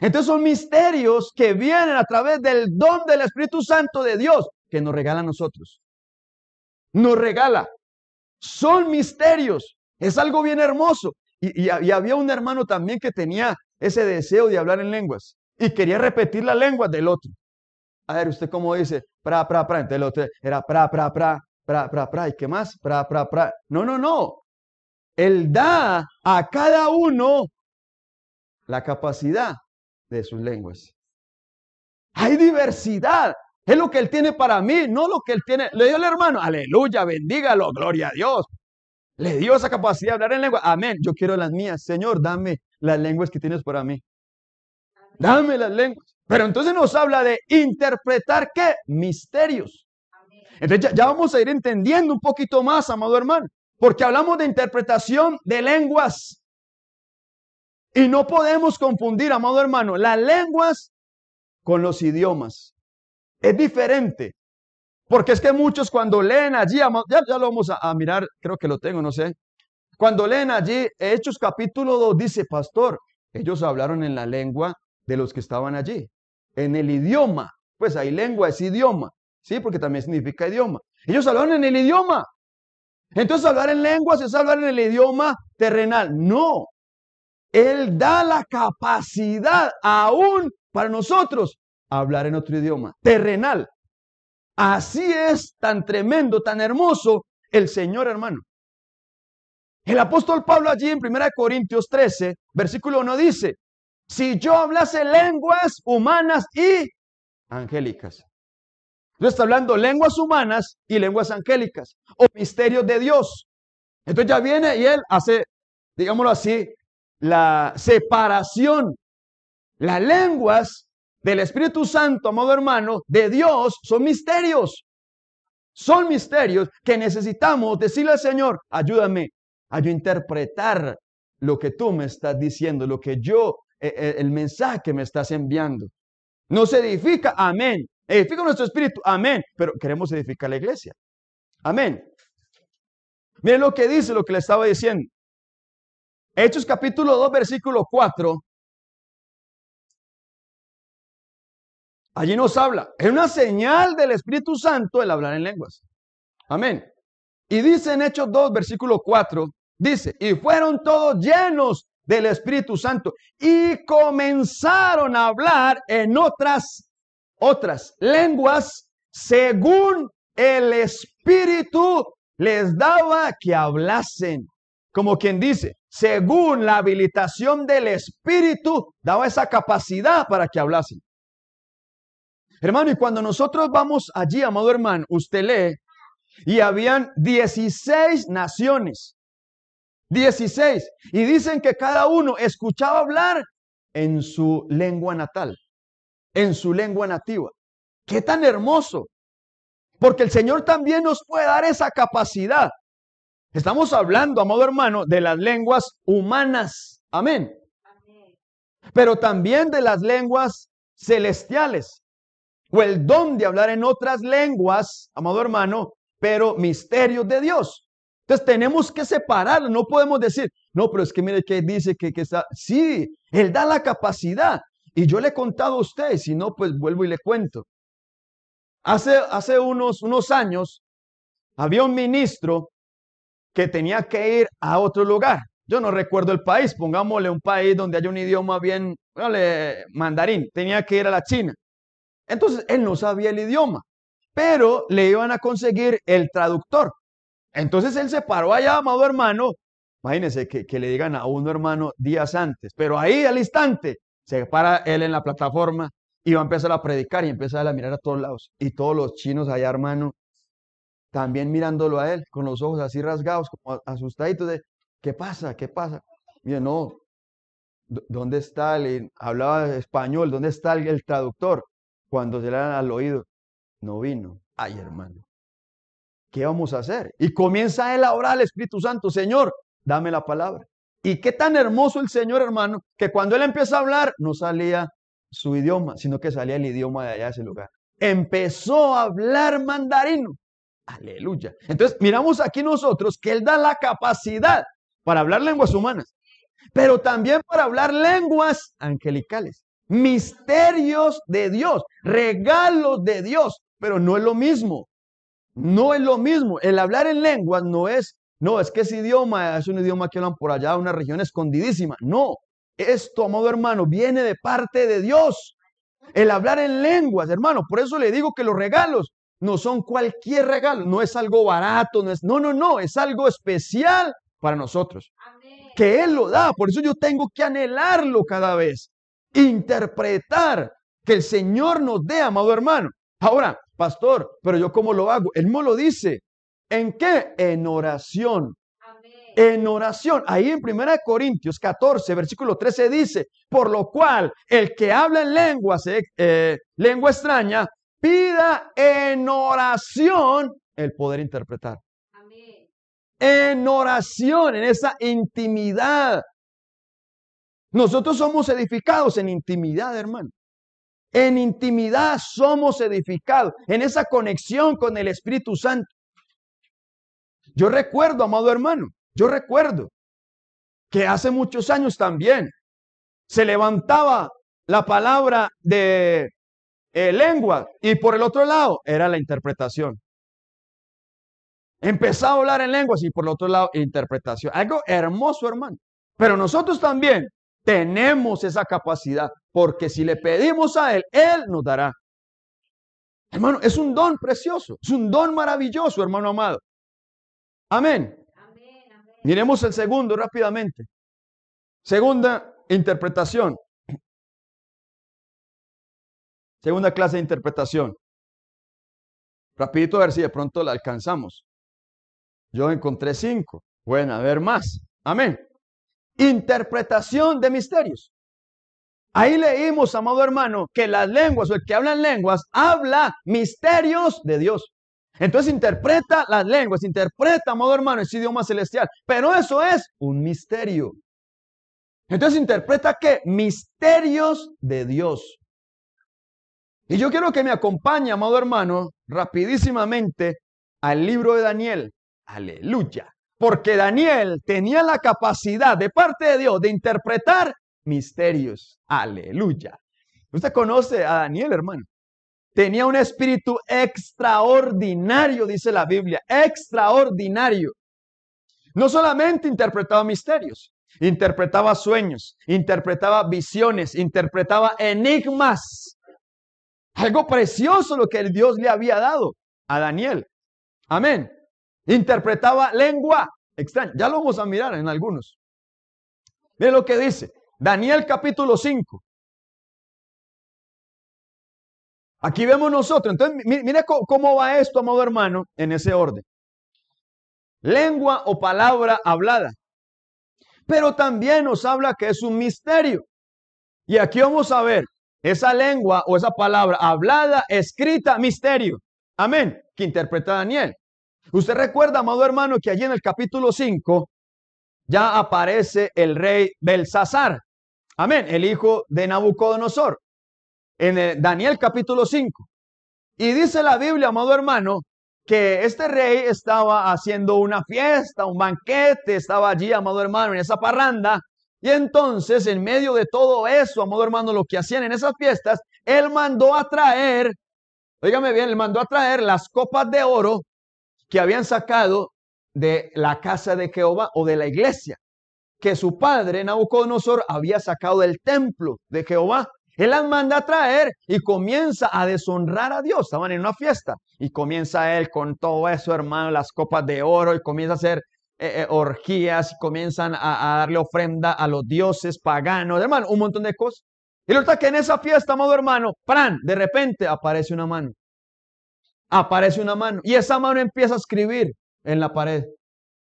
Entonces son misterios que vienen a través del don del Espíritu Santo de Dios que nos regala a nosotros. Nos regala. Son misterios. Es algo bien hermoso. Y, había un hermano también que tenía ese deseo de hablar en lenguas y quería repetir la lengua del otro. A ver, usted cómo dice, pra, pra, pra. Entonces el otro era pra, pra, pra, pra, pra, pra. ¿Y qué más? Pra, pra, pra. No, no, no. Él da a cada uno la capacidad de sus lenguas. Hay diversidad. Es lo que Él tiene para mí, no lo que Él tiene. Le dio el hermano, aleluya, bendígalo, gloria a Dios. Le dio esa capacidad de hablar en lengua. Amén. Yo quiero las mías. Señor, dame las lenguas que tienes para mí. Dame las lenguas. Pero entonces nos habla de interpretar qué? Misterios. Entonces ya, ya, vamos a ir entendiendo un poquito más, amado hermano, porque hablamos de interpretación de lenguas. Y no podemos confundir, amado hermano, las lenguas con los idiomas. Es diferente. Porque es que muchos cuando leen allí, ya, ya lo vamos a, mirar, creo que lo tengo, no sé. Cuando leen allí, Hechos capítulo 2, dice, pastor, ellos hablaron en la lengua de los que estaban allí, en el idioma. Pues hay lengua, es idioma, ¿sí? Porque también significa idioma. Ellos hablaron en el idioma. Entonces hablar en lenguas es hablar en el idioma terrenal. No, él da la capacidad aún para nosotros hablar en otro idioma, terrenal. Así es tan tremendo, tan hermoso el Señor, hermano. El apóstol Pablo allí en 1 Corintios 13, versículo 1 dice, si yo hablase lenguas humanas y angélicas. Entonces está hablando lenguas humanas y lenguas angélicas o misterios de Dios. Entonces ya viene y él hace, digámoslo así, la separación. Las lenguas del Espíritu Santo, amado hermano, de Dios son misterios. Son misterios que necesitamos decirle al Señor, ayúdame a yo interpretar lo que tú me estás diciendo, lo que yo, eh, eh, el mensaje que me estás enviando. No se edifica, amén. Edifica nuestro espíritu, amén. Pero queremos edificar la iglesia. Amén. Miren lo que dice, lo que le estaba diciendo. Hechos capítulo 2, versículo 4. Allí nos habla. Es una señal del Espíritu Santo el hablar en lenguas. Amén. Y dice en Hechos 2, versículo 4, dice, y fueron todos llenos del Espíritu Santo y comenzaron a hablar en otras, otras lenguas según el Espíritu les daba que hablasen. Como quien dice, según la habilitación del Espíritu, daba esa capacidad para que hablasen. Hermano, y cuando nosotros vamos allí, amado hermano, usted lee, y habían 16 naciones, 16, y dicen que cada uno escuchaba hablar en su lengua natal, en su lengua nativa. Qué tan hermoso, porque el Señor también nos puede dar esa capacidad Estamos hablando, amado hermano, de las lenguas humanas. Amén. Pero también de las lenguas celestiales. O el don de hablar en otras lenguas, amado hermano, pero misterios de Dios. Entonces tenemos que separarlo. No podemos decir, no, pero es que mire que dice que, que está. Sí, Él da la capacidad. Y yo le he contado a usted, si no, pues vuelvo y le cuento. Hace, hace unos, unos años había un ministro que tenía que ir a otro lugar. Yo no recuerdo el país, pongámosle un país donde haya un idioma bien, mandarín, tenía que ir a la China. Entonces él no sabía el idioma, pero le iban a conseguir el traductor. Entonces él se paró allá, amado hermano. Imagínense que, que le digan a uno hermano días antes, pero ahí al instante se para él en la plataforma y va a empezar a predicar y empieza a mirar a todos lados. Y todos los chinos allá, hermano, también mirándolo a él con los ojos así rasgados, como asustaditos de, ¿qué pasa? ¿Qué pasa? Mire, no, ¿dónde está el, hablaba español, ¿dónde está el, traductor? Cuando se le dan al oído, no vino. Ay, hermano. ¿qué vamos a hacer? Y comienza él a orar al Espíritu Santo, Señor, dame la palabra. Y qué tan hermoso el Señor, hermano, que cuando él empieza a hablar, no salía su idioma, sino que salía el idioma de allá de ese lugar. Empezó a hablar mandarino. Aleluya. Entonces, miramos aquí nosotros que él da la capacidad para hablar lenguas humanas, pero también para hablar lenguas angelicales, misterios de Dios, regalos de Dios, pero no es lo mismo. No es lo mismo. El hablar en lenguas no es, no, es que ese idioma es un idioma que hablan por allá, una región escondidísima. No, esto, amado hermano, viene de parte de Dios. El hablar en lenguas, hermano, por eso le digo que los regalos no son cualquier regalo, no es algo barato, no es, no, no, no, es algo especial para nosotros. Que Él lo da, por eso yo tengo que anhelarlo cada vez, interpretar que el Señor nos dé, amado hermano. Ahora, pastor, pero yo cómo lo hago? Él me lo dice. ¿En qué? En oración. En oración. Ahí en 1 Corintios 14, versículo 13 dice, por lo cual el que habla en lenguas, eh, eh, lengua extraña, pida en oración el poder interpretar. En oración, en esa intimidad. Nosotros somos edificados en intimidad, hermano. En intimidad somos edificados, en esa conexión con el Espíritu Santo. Yo recuerdo, amado hermano, yo recuerdo que hace muchos años también se levantaba la palabra de eh, lengua y por el otro lado era la interpretación. Empezaba a hablar en lenguas y por el otro lado interpretación. Algo hermoso, hermano. Pero nosotros también tenemos esa capacidad, porque si le pedimos a Él, Él nos dará. Hermano, es un don precioso, es un don maravilloso, hermano amado. Amén. Miremos el segundo rápidamente. Segunda interpretación. Segunda clase de interpretación. Rapidito a ver si de pronto la alcanzamos. Yo encontré cinco. Bueno, a ver más. Amén. Interpretación de misterios. Ahí leímos, amado hermano, que las lenguas o el que habla en lenguas habla misterios de Dios. Entonces interpreta las lenguas, interpreta, amado hermano, ese idioma celestial. Pero eso es un misterio. Entonces interpreta qué? Misterios de Dios. Y yo quiero que me acompañe, amado hermano, rapidísimamente al libro de Daniel. Aleluya. Porque Daniel tenía la capacidad de parte de Dios de interpretar misterios. Aleluya. Usted conoce a Daniel, hermano. Tenía un espíritu extraordinario, dice la Biblia, extraordinario. No solamente interpretaba misterios, interpretaba sueños, interpretaba visiones, interpretaba enigmas. Algo precioso lo que el Dios le había dado a Daniel. Amén. Interpretaba lengua extraña. Ya lo vamos a mirar en algunos. Mire lo que dice. Daniel capítulo 5. Aquí vemos nosotros. Entonces, mire cómo va esto, amado hermano, en ese orden. Lengua o palabra hablada. Pero también nos habla que es un misterio. Y aquí vamos a ver esa lengua o esa palabra hablada, escrita, misterio. Amén. Que interpreta Daniel. Usted recuerda, amado hermano, que allí en el capítulo 5 ya aparece el rey Belsasar. Amén. El hijo de Nabucodonosor. En Daniel capítulo 5. Y dice la Biblia, amado hermano, que este rey estaba haciendo una fiesta, un banquete, estaba allí, amado hermano, en esa parranda. Y entonces, en medio de todo eso, amado hermano, lo que hacían en esas fiestas, él mandó a traer, oígame bien, él mandó a traer las copas de oro que habían sacado de la casa de Jehová o de la iglesia, que su padre Nabucodonosor había sacado del templo de Jehová. Él las manda a traer y comienza a deshonrar a Dios. Estaban en una fiesta y comienza él con todo eso, hermano, las copas de oro y comienza a hacer eh, eh, orgías comienzan a, darle ofrenda a los dioses paganos, hermano, un montón de cosas. Y resulta que en esa fiesta, amado hermano, ¡pran! De repente aparece una mano aparece una mano y esa mano empieza a escribir en la pared.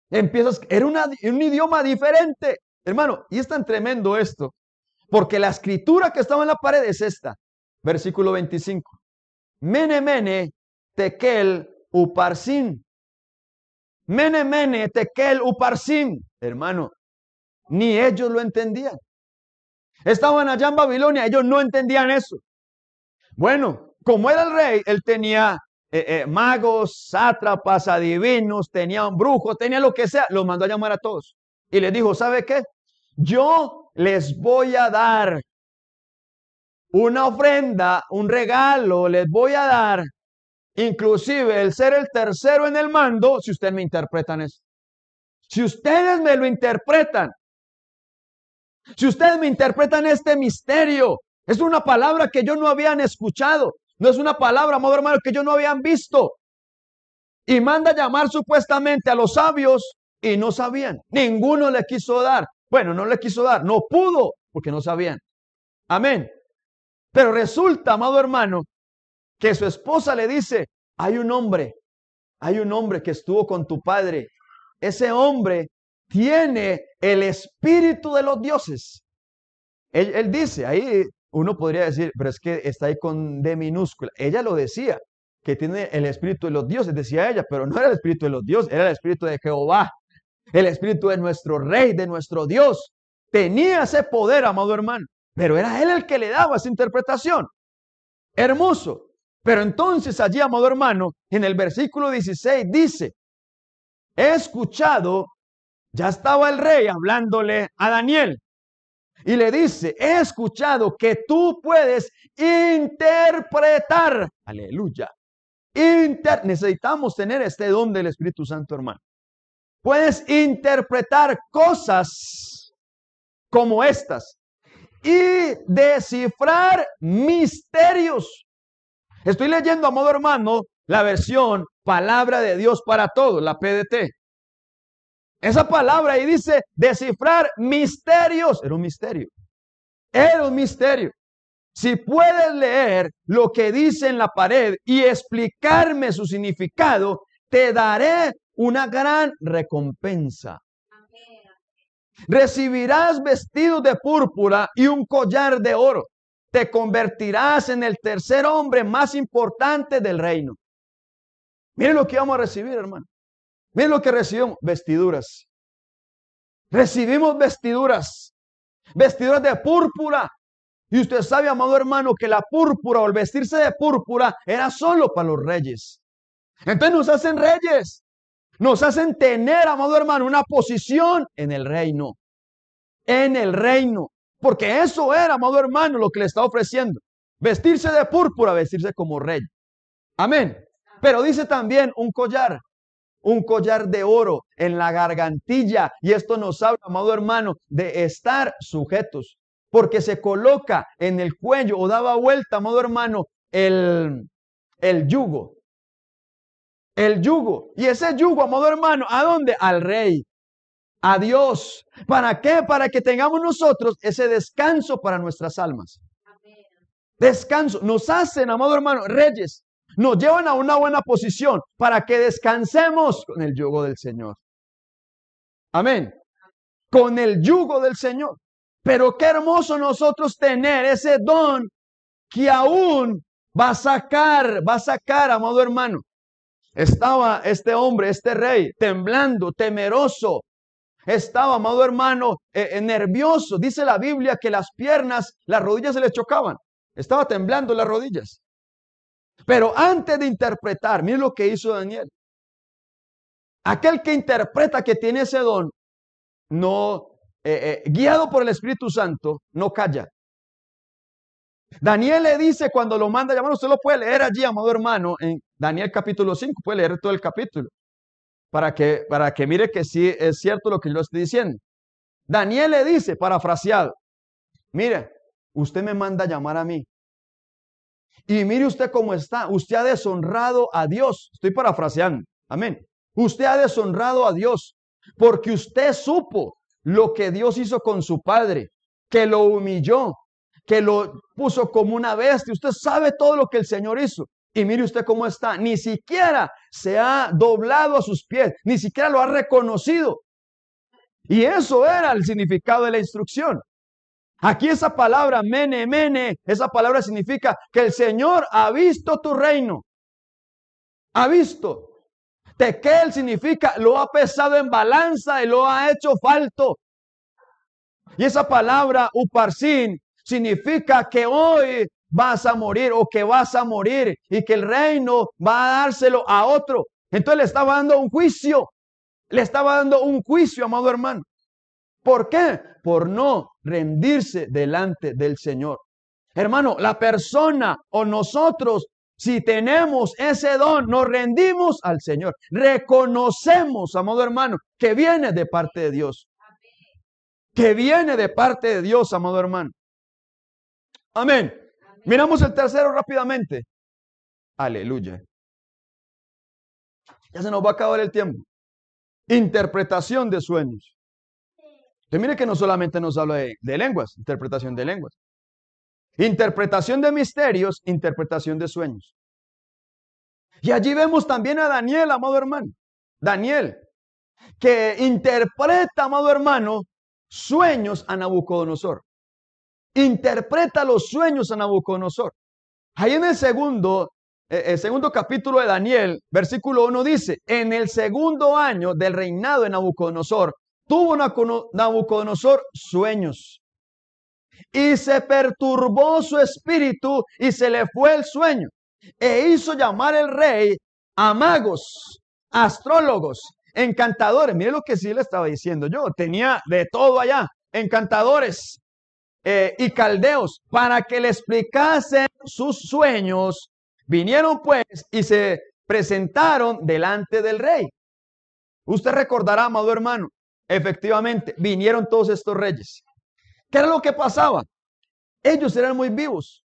Empieza era un idioma diferente, hermano, y es tan tremendo esto, porque la escritura que estaba en la pared es esta, versículo 25. Mene, mene, tekel, uparsin. Mene, mene, tekel, uparsim. Hermano, ni ellos lo entendían. Estaban allá en Babilonia, ellos no entendían eso. Bueno, como era el rey, él tenía eh, eh, magos, sátrapas, adivinos, tenía un brujo, tenía lo que sea, los mandó a llamar a todos. Y les dijo, ¿sabe qué? Yo les voy a dar una ofrenda, un regalo, les voy a dar, inclusive el ser el tercero en el mando, si ustedes me interpretan eso. Si ustedes me lo interpretan, si ustedes me interpretan este misterio, es una palabra que yo no habían escuchado, no es una palabra, amado hermano, que yo no habían visto. Y manda llamar supuestamente a los sabios y no sabían. Ninguno le quiso dar. Bueno, no le quiso dar, no pudo porque no sabían. Amén. Pero resulta, amado hermano, que su esposa le dice, hay un hombre, hay un hombre que estuvo con tu padre. Ese hombre tiene el espíritu de los dioses. Él, dice, ahí uno podría decir, pero es que está ahí con D minúscula. Ella lo decía, que tiene el espíritu de los dioses, decía ella, pero no era el espíritu de los dioses, era el espíritu de Jehová, el espíritu de nuestro rey, de nuestro Dios. Tenía ese poder, amado hermano, pero era él el que le daba esa interpretación. Hermoso. Pero entonces allí, amado hermano, en el versículo 16 dice, he escuchado ya estaba el rey hablándole a Daniel y le dice, he escuchado que tú puedes interpretar. Aleluya. necesitamos tener este don del Espíritu Santo, hermano. Puedes interpretar cosas como estas y descifrar misterios. Estoy leyendo a modo hermano la versión Palabra de Dios para todos, la PDT. Esa palabra ahí dice descifrar misterios. Era un misterio. Era un misterio. Si puedes leer lo que dice en la pared y explicarme su significado, te daré una gran recompensa. Recibirás vestidos de púrpura y un collar de oro. Te convertirás en el tercer hombre más importante del reino. Miren lo que vamos a recibir, hermano. Miren lo que recibimos, vestiduras. Recibimos vestiduras, vestiduras de púrpura. Y usted sabe, amado hermano, que la púrpura o el vestirse de púrpura era solo para los reyes. Entonces nos hacen reyes. Nos hacen tener, amado hermano, una posición en el reino. En el reino. Porque eso era, amado hermano, lo que le está ofreciendo. Vestirse de púrpura, vestirse como rey. Amén. Pero dice también un collar un collar de oro en la gargantilla. Y esto nos habla, amado hermano, de estar sujetos, porque se coloca en el cuello o daba vuelta, amado hermano, el, el yugo. El yugo. Y ese yugo, amado hermano, ¿a dónde? Al rey. A Dios. ¿Para qué? Para que tengamos nosotros ese descanso para nuestras almas. Descanso. Nos hacen, amado hermano, reyes nos llevan a una buena posición para que descansemos con el yugo del Señor. Amén. Con el yugo del Señor. Pero qué hermoso nosotros tener ese don que aún va a sacar, va a sacar, amado hermano. Estaba este hombre, este rey, temblando, temeroso. Estaba, amado hermano, eh, eh, nervioso. Dice la Biblia que las piernas, las rodillas se le chocaban. Estaba temblando las rodillas. Pero antes de interpretar, mire lo que hizo Daniel. Aquel que interpreta que tiene ese don, no, eh, guiado por el Espíritu Santo, no calla. Daniel le dice cuando lo manda a llamar, usted lo puede leer allí, amado hermano, en Daniel capítulo 5, puede leer todo el capítulo, para que, para que mire que sí es cierto lo que yo estoy diciendo. Daniel le dice, parafraseado, mire, usted me manda llamar a mí, y mire usted cómo está. Usted ha deshonrado a Dios. Estoy parafraseando. Amén. Usted ha deshonrado a Dios porque usted supo lo que Dios hizo con su padre, que lo humilló, que lo puso como una bestia. Usted sabe todo lo que el Señor hizo. Y mire usted cómo está. Ni siquiera se ha doblado a sus pies, ni siquiera lo ha reconocido. Y eso era el significado de la instrucción. Aquí esa palabra, mene, mene, esa palabra significa que el Señor ha visto tu reino. Ha visto. Tekel significa lo ha pesado en balanza y lo ha hecho falto. Y esa palabra uparsin significa que hoy vas a morir o que vas a morir y que el reino va a dárselo a otro. Entonces le estaba dando un juicio. Le estaba dando un juicio, amado hermano. ¿Por qué? Por no rendirse delante del Señor. Hermano, la persona o nosotros, si tenemos ese don, nos rendimos al Señor. Reconocemos, amado hermano, que viene de parte de Dios. Que viene de parte de Dios, amado hermano. Amén. Miramos el tercero rápidamente. Aleluya. Ya se nos va a acabar el tiempo. Interpretación de sueños. Entonces mire que no solamente nos habla de, de lenguas, interpretación de lenguas. Interpretación de misterios, interpretación de sueños. Y allí vemos también a Daniel, amado hermano. Daniel, que interpreta, amado hermano, sueños a Nabucodonosor. Interpreta los sueños a Nabucodonosor. Ahí en el segundo, eh, el segundo capítulo de Daniel, versículo 1 dice, en el segundo año del reinado de Nabucodonosor, tuvo Nabucodonosor sueños. Y se perturbó su espíritu y se le fue el sueño. E hizo llamar el rey a magos, astrólogos, encantadores. Mire lo que sí le estaba diciendo yo. Tenía de todo allá. Encantadores eh, y caldeos para que le explicasen sus sueños. Vinieron pues y se presentaron delante del rey. Usted recordará, amado hermano, efectivamente, vinieron todos estos reyes. ¿Qué era lo que pasaba? Ellos eran muy vivos.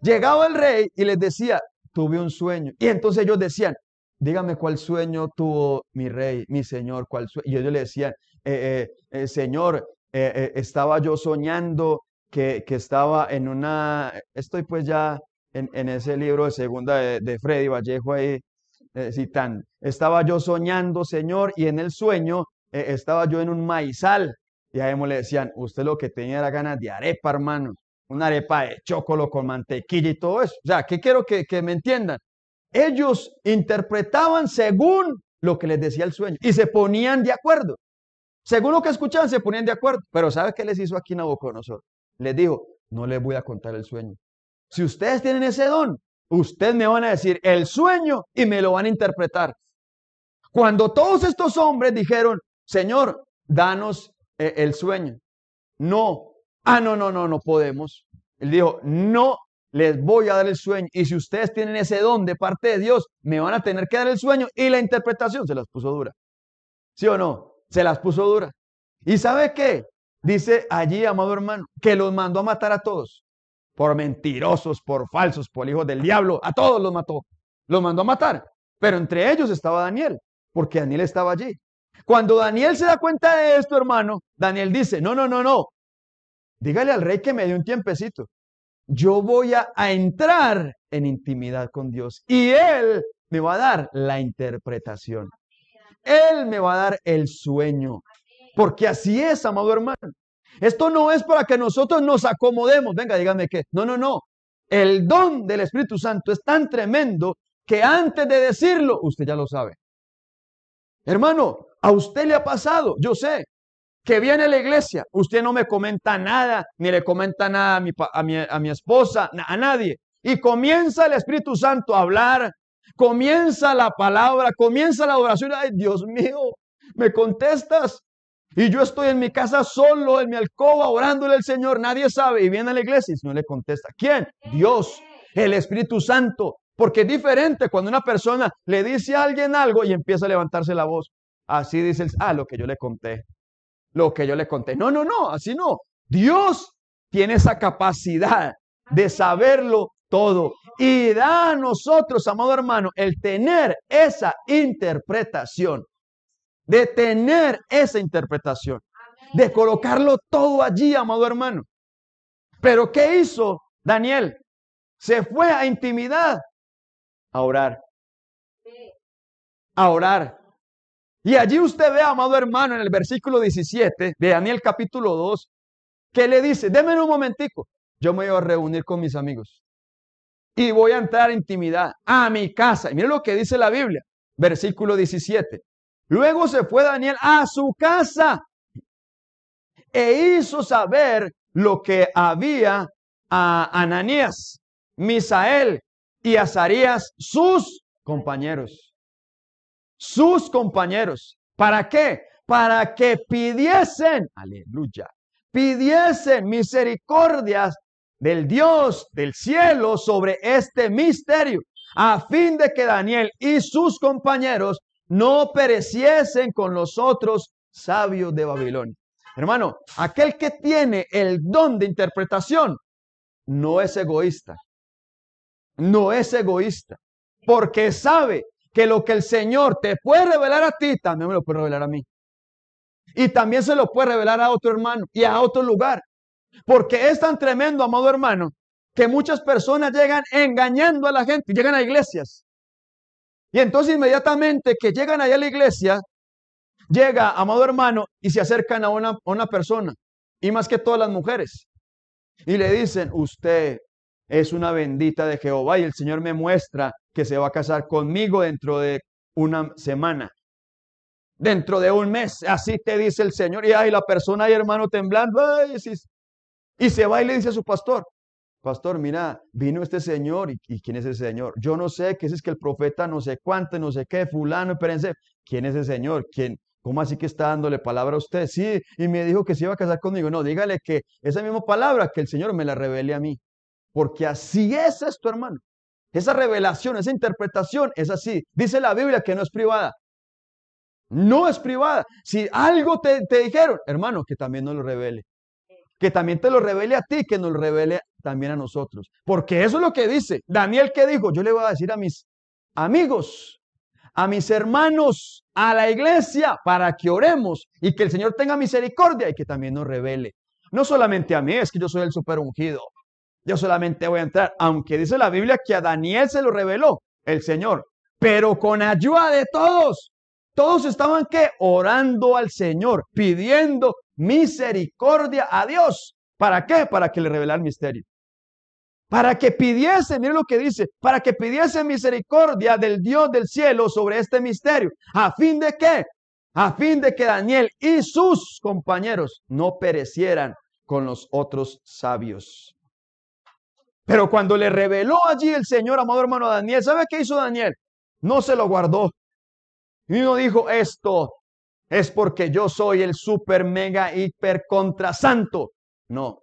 Llegaba el rey y les decía, tuve un sueño. Y entonces ellos decían, dígame cuál sueño tuvo mi rey, mi señor, cuál sueño. Y ellos le decían, eh, eh, señor, estaba yo soñando que, estaba en una, estoy pues ya en, ese libro de segunda de, Freddy Vallejo ahí citando, estaba yo soñando, señor, y en el sueño estaba yo en un maizal. Y a le decían, usted lo que tenía era ganas de arepa, hermano, una arepa de chocolo con mantequilla y todo eso. O sea, ¿qué quiero que, que me entiendan? ellos interpretaban según lo que les decía el sueño y se ponían de acuerdo. Según lo que escuchaban, se ponían de acuerdo. Pero ¿sabe qué les hizo aquí Nabucodonosor? Les dijo, no les voy a contar el sueño. Si ustedes tienen ese don, ustedes me van a decir el sueño y me lo van a interpretar. Cuando todos estos hombres dijeron, Señor, danos eh, el sueño. No, ah, no, no, no, no podemos. Él dijo, no les voy a dar el sueño. Y si ustedes tienen ese don de parte de Dios, me van a tener que dar el sueño y la interpretación se las puso dura. ¿Sí o no? Se las puso dura. ¿Y sabe qué? Dice allí, amado hermano, que los mandó a matar a todos. Por mentirosos, por falsos, por hijos del diablo. A todos los mató. Los mandó a matar. Pero entre ellos estaba Daniel, porque Daniel estaba allí. Cuando Daniel se da cuenta de esto, hermano, Daniel dice, no, no, no, no. Dígale al rey que me dé un tiempecito yo voy a, entrar en intimidad con Dios y Él me va a dar la interpretación. Él me va a dar el sueño. Porque así es, amado hermano. Esto no es para que nosotros nos acomodemos. Venga, dígame qué. No, no, no. El don del Espíritu Santo es tan tremendo que antes de decirlo, usted ya lo sabe. Hermano, a usted le ha pasado, yo sé, que viene a la iglesia, usted no me comenta nada, ni le comenta nada a mi, a mi, a mi esposa, a nadie. Y comienza el Espíritu Santo a hablar, comienza la palabra, comienza la oración. Ay, Dios mío, me contestas. Y yo estoy en mi casa solo, en mi alcoba, orándole al Señor. Nadie sabe. Y viene a la iglesia y no le contesta. ¿Quién? Dios, el Espíritu Santo. Porque es diferente cuando una persona le dice a alguien algo y empieza a levantarse la voz. Así dice ah, lo que yo le conté lo que yo le conté. No, no, no, así no. Dios tiene esa capacidad de saberlo todo y da a nosotros, amado hermano, el tener esa interpretación, de tener esa interpretación, de colocarlo todo allí, amado hermano. Pero ¿qué hizo Daniel? Se fue a intimidad, a orar, a orar. Y allí usted ve, amado hermano, en el versículo 17 de Daniel capítulo 2, que le dice, déme un momentico, yo me voy a reunir con mis amigos y voy a entrar a intimidad a mi casa. Y mire lo que dice la Biblia. versículo 17. Luego se fue Daniel a su casa e hizo saber lo que había a Ananías, Misael y Azarías, sus compañeros. Sus compañeros. ¿Para qué? Para que pidiesen, aleluya, pidiesen misericordias del Dios del cielo sobre este misterio, a fin de que Daniel y sus compañeros no pereciesen con los otros sabios de Babilonia. Hermano, aquel que tiene el don de interpretación no es egoísta. No es egoísta. Porque sabe que lo que el Señor te puede revelar a ti, también me lo puede revelar a mí. Y también se lo puede revelar a otro hermano y a otro lugar. Porque es tan tremendo, amado hermano, que muchas personas llegan engañando a la gente, llegan a iglesias. Y entonces inmediatamente que llegan allá a la iglesia, llega, amado hermano, y se acercan a una, una persona, y más que todas las mujeres, y le dicen, usted es una bendita de Jehová y el Señor me muestra que se va a casar conmigo dentro de una semana, dentro de un mes, así te dice el Señor. Y hay la persona ahí, hermano, temblando, y se va y le dice a su pastor, pastor, mira, vino este señor, ¿y, quién es ese señor? Yo no sé, que ese es que el profeta no sé cuánto, no sé qué, fulano, espérense, ¿quién es ese señor? ¿Quién? ¿Cómo así que está dándole palabra a usted? Sí, y me dijo que se iba a casar conmigo. No, dígale que esa misma palabra que el Señor me la revele a mí. Porque así es esto, hermano. Esa revelación, esa interpretación es así. Dice la Biblia que no es privada. No es privada. Si algo te, te dijeron, hermano, que también nos lo revele que también te lo revele a ti, que nos lo revele también a nosotros. Porque eso es lo que dice. Daniel, ¿qué dijo? Yo le voy a decir a mis amigos, a mis hermanos, a la iglesia, para que oremos y que el Señor tenga misericordia y que también nos revele. No solamente a mí, es que yo soy el super ungido. Yo solamente voy a entrar, aunque dice la Biblia que a Daniel se lo reveló el Señor, pero con ayuda de todos. Todos estaban que orando al Señor, pidiendo misericordia a Dios. ¿Para qué? Para que le revelara el misterio. Para que pidiese, mire lo que dice, para que pidiese misericordia del Dios del cielo sobre este misterio. ¿A fin de qué? A fin de que Daniel y sus compañeros no perecieran con los otros sabios. Pero cuando le reveló allí el Señor, amado hermano Daniel, ¿sabe qué hizo Daniel? No se lo guardó. Y no dijo, esto es porque yo soy el super mega hiper contra santo. No,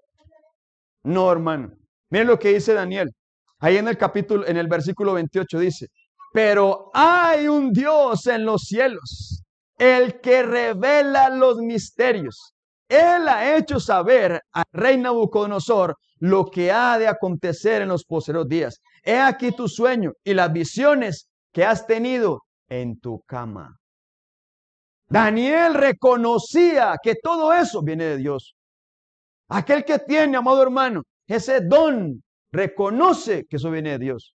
no, hermano. Miren lo que dice Daniel. Ahí en el capítulo, en el versículo 28 dice, pero hay un Dios en los cielos, el que revela los misterios. Él ha hecho saber al rey Nabucodonosor lo que ha de acontecer en los posteriores días. He aquí tu sueño y las visiones que has tenido en tu cama. Daniel reconocía que todo eso viene de Dios. Aquel que tiene, amado hermano, ese don, reconoce que eso viene de Dios.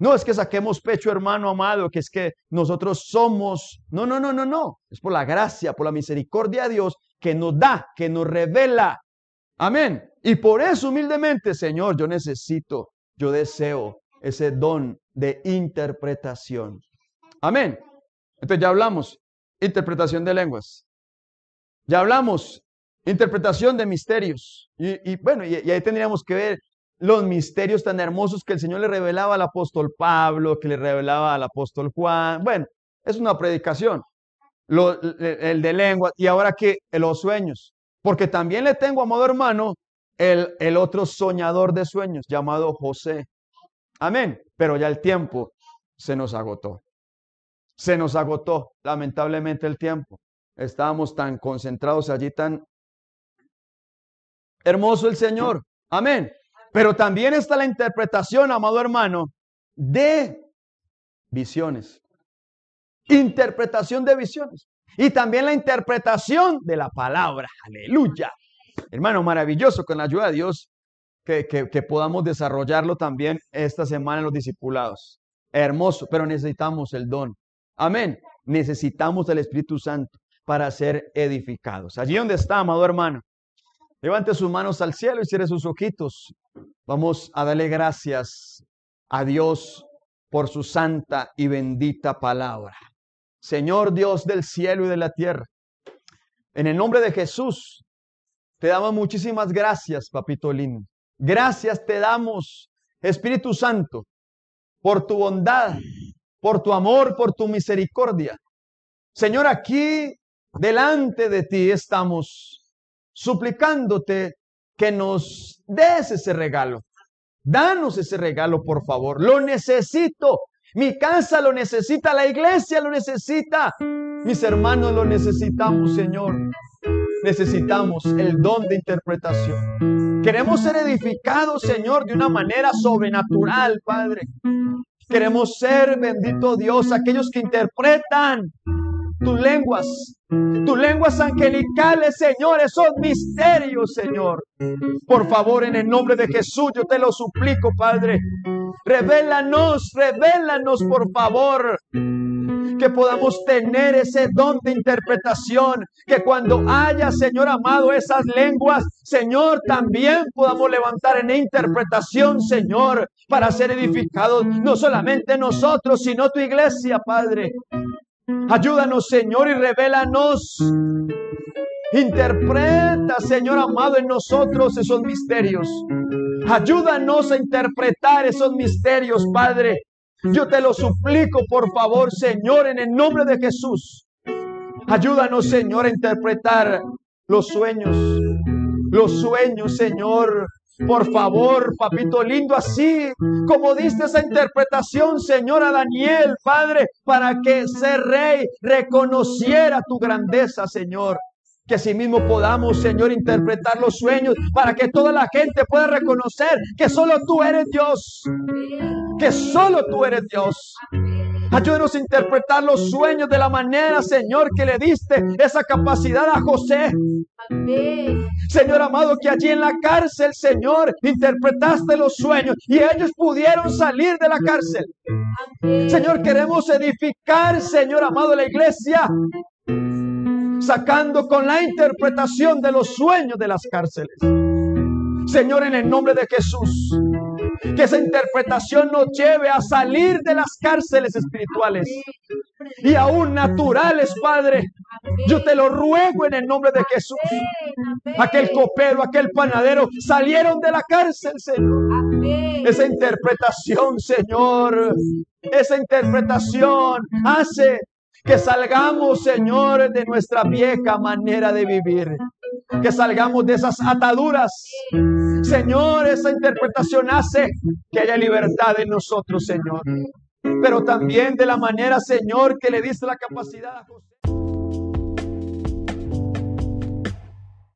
No es que saquemos pecho, hermano amado, que es que nosotros somos. No, no, no, no, no. Es por la gracia, por la misericordia de Dios que nos da, que nos revela. Amén. Y por eso humildemente, Señor, yo necesito, yo deseo ese don de interpretación. Amén. Entonces ya hablamos interpretación de lenguas. Ya hablamos, interpretación de misterios. Y, bueno, y, ahí tendríamos que ver los misterios tan hermosos que el Señor le revelaba al apóstol Pablo, que le revelaba al apóstol Juan. Bueno, es una predicación. el de lengua y ahora que los sueños. Porque también le tengo, amado hermano, el, el otro soñador de sueños llamado José. Amén. Pero ya el tiempo se nos agotó. Se nos agotó, lamentablemente, el tiempo. Estábamos tan concentrados allí, tan hermoso el Señor. Amén. Pero también está la interpretación, amado hermano, de visiones. Interpretación de visiones. Y también la interpretación de la palabra. Aleluya. Hermano, maravilloso con la ayuda de Dios que, que podamos desarrollarlo también esta semana en los discipulados. Hermoso, pero necesitamos el don. Amén. Necesitamos del Espíritu Santo para ser edificados. Allí donde está, amado hermano, levante sus manos al cielo y cierre sus ojitos. Vamos a darle gracias a Dios por su santa y bendita palabra. Señor Dios del cielo y de la tierra, en el nombre de Jesús, te damos muchísimas gracias, papito lindo. Gracias te damos, Espíritu Santo, por tu bondad, por tu amor, por tu misericordia. Señor, aquí delante de ti estamos suplicándote que nos des ese regalo. Danos ese regalo, por favor. Lo necesito. Mi casa lo necesita, la iglesia lo necesita. Mis hermanos lo necesitamos, Señor. Necesitamos el don de interpretación. Queremos ser edificados, Señor, de una manera sobrenatural, Padre. Queremos ser, bendito Dios, aquellos que interpretan tus lenguas, tus lenguas angelicales, Señor, esos misterios, Señor. Por favor, en el nombre de Jesús, yo te lo suplico, Padre. Revélanos, revélanos, por favor. Que podamos tener ese don de interpretación. Que cuando haya, Señor amado, esas lenguas, Señor, también podamos levantar en interpretación, Señor, para ser edificados, no solamente nosotros, sino tu iglesia, Padre. Ayúdanos, Señor, y revélanos. Interpreta, Señor amado, en nosotros esos misterios. Ayúdanos a interpretar esos misterios, Padre. Yo te lo suplico, por favor, Señor, en el nombre de Jesús. Ayúdanos, Señor, a interpretar los sueños. Los sueños, Señor, por favor, papito lindo, así como diste esa interpretación, Señor, a Daniel, Padre, para que ese rey reconociera tu grandeza, Señor. Que así mismo podamos, Señor, interpretar los sueños para que toda la gente pueda reconocer que solo tú eres Dios. Que solo tú eres Dios. Ayúdenos a interpretar los sueños de la manera, Señor, que le diste esa capacidad a José. Señor amado, que allí en la cárcel, Señor, interpretaste los sueños y ellos pudieron salir de la cárcel. Señor, queremos edificar, Señor amado, la iglesia, sacando con la interpretación de los sueños de las cárceles. Señor, en el nombre de Jesús, que esa interpretación nos lleve a salir de las cárceles espirituales y aún naturales, Padre. Yo te lo ruego en el nombre de Jesús. Aquel copero, aquel panadero salieron de la cárcel, Señor. Esa interpretación, Señor, esa interpretación hace que salgamos, Señor, de nuestra vieja manera de vivir. Que salgamos de esas ataduras. Señor, esa interpretación hace que haya libertad en nosotros, Señor. Pero también de la manera, Señor, que le diste la capacidad a.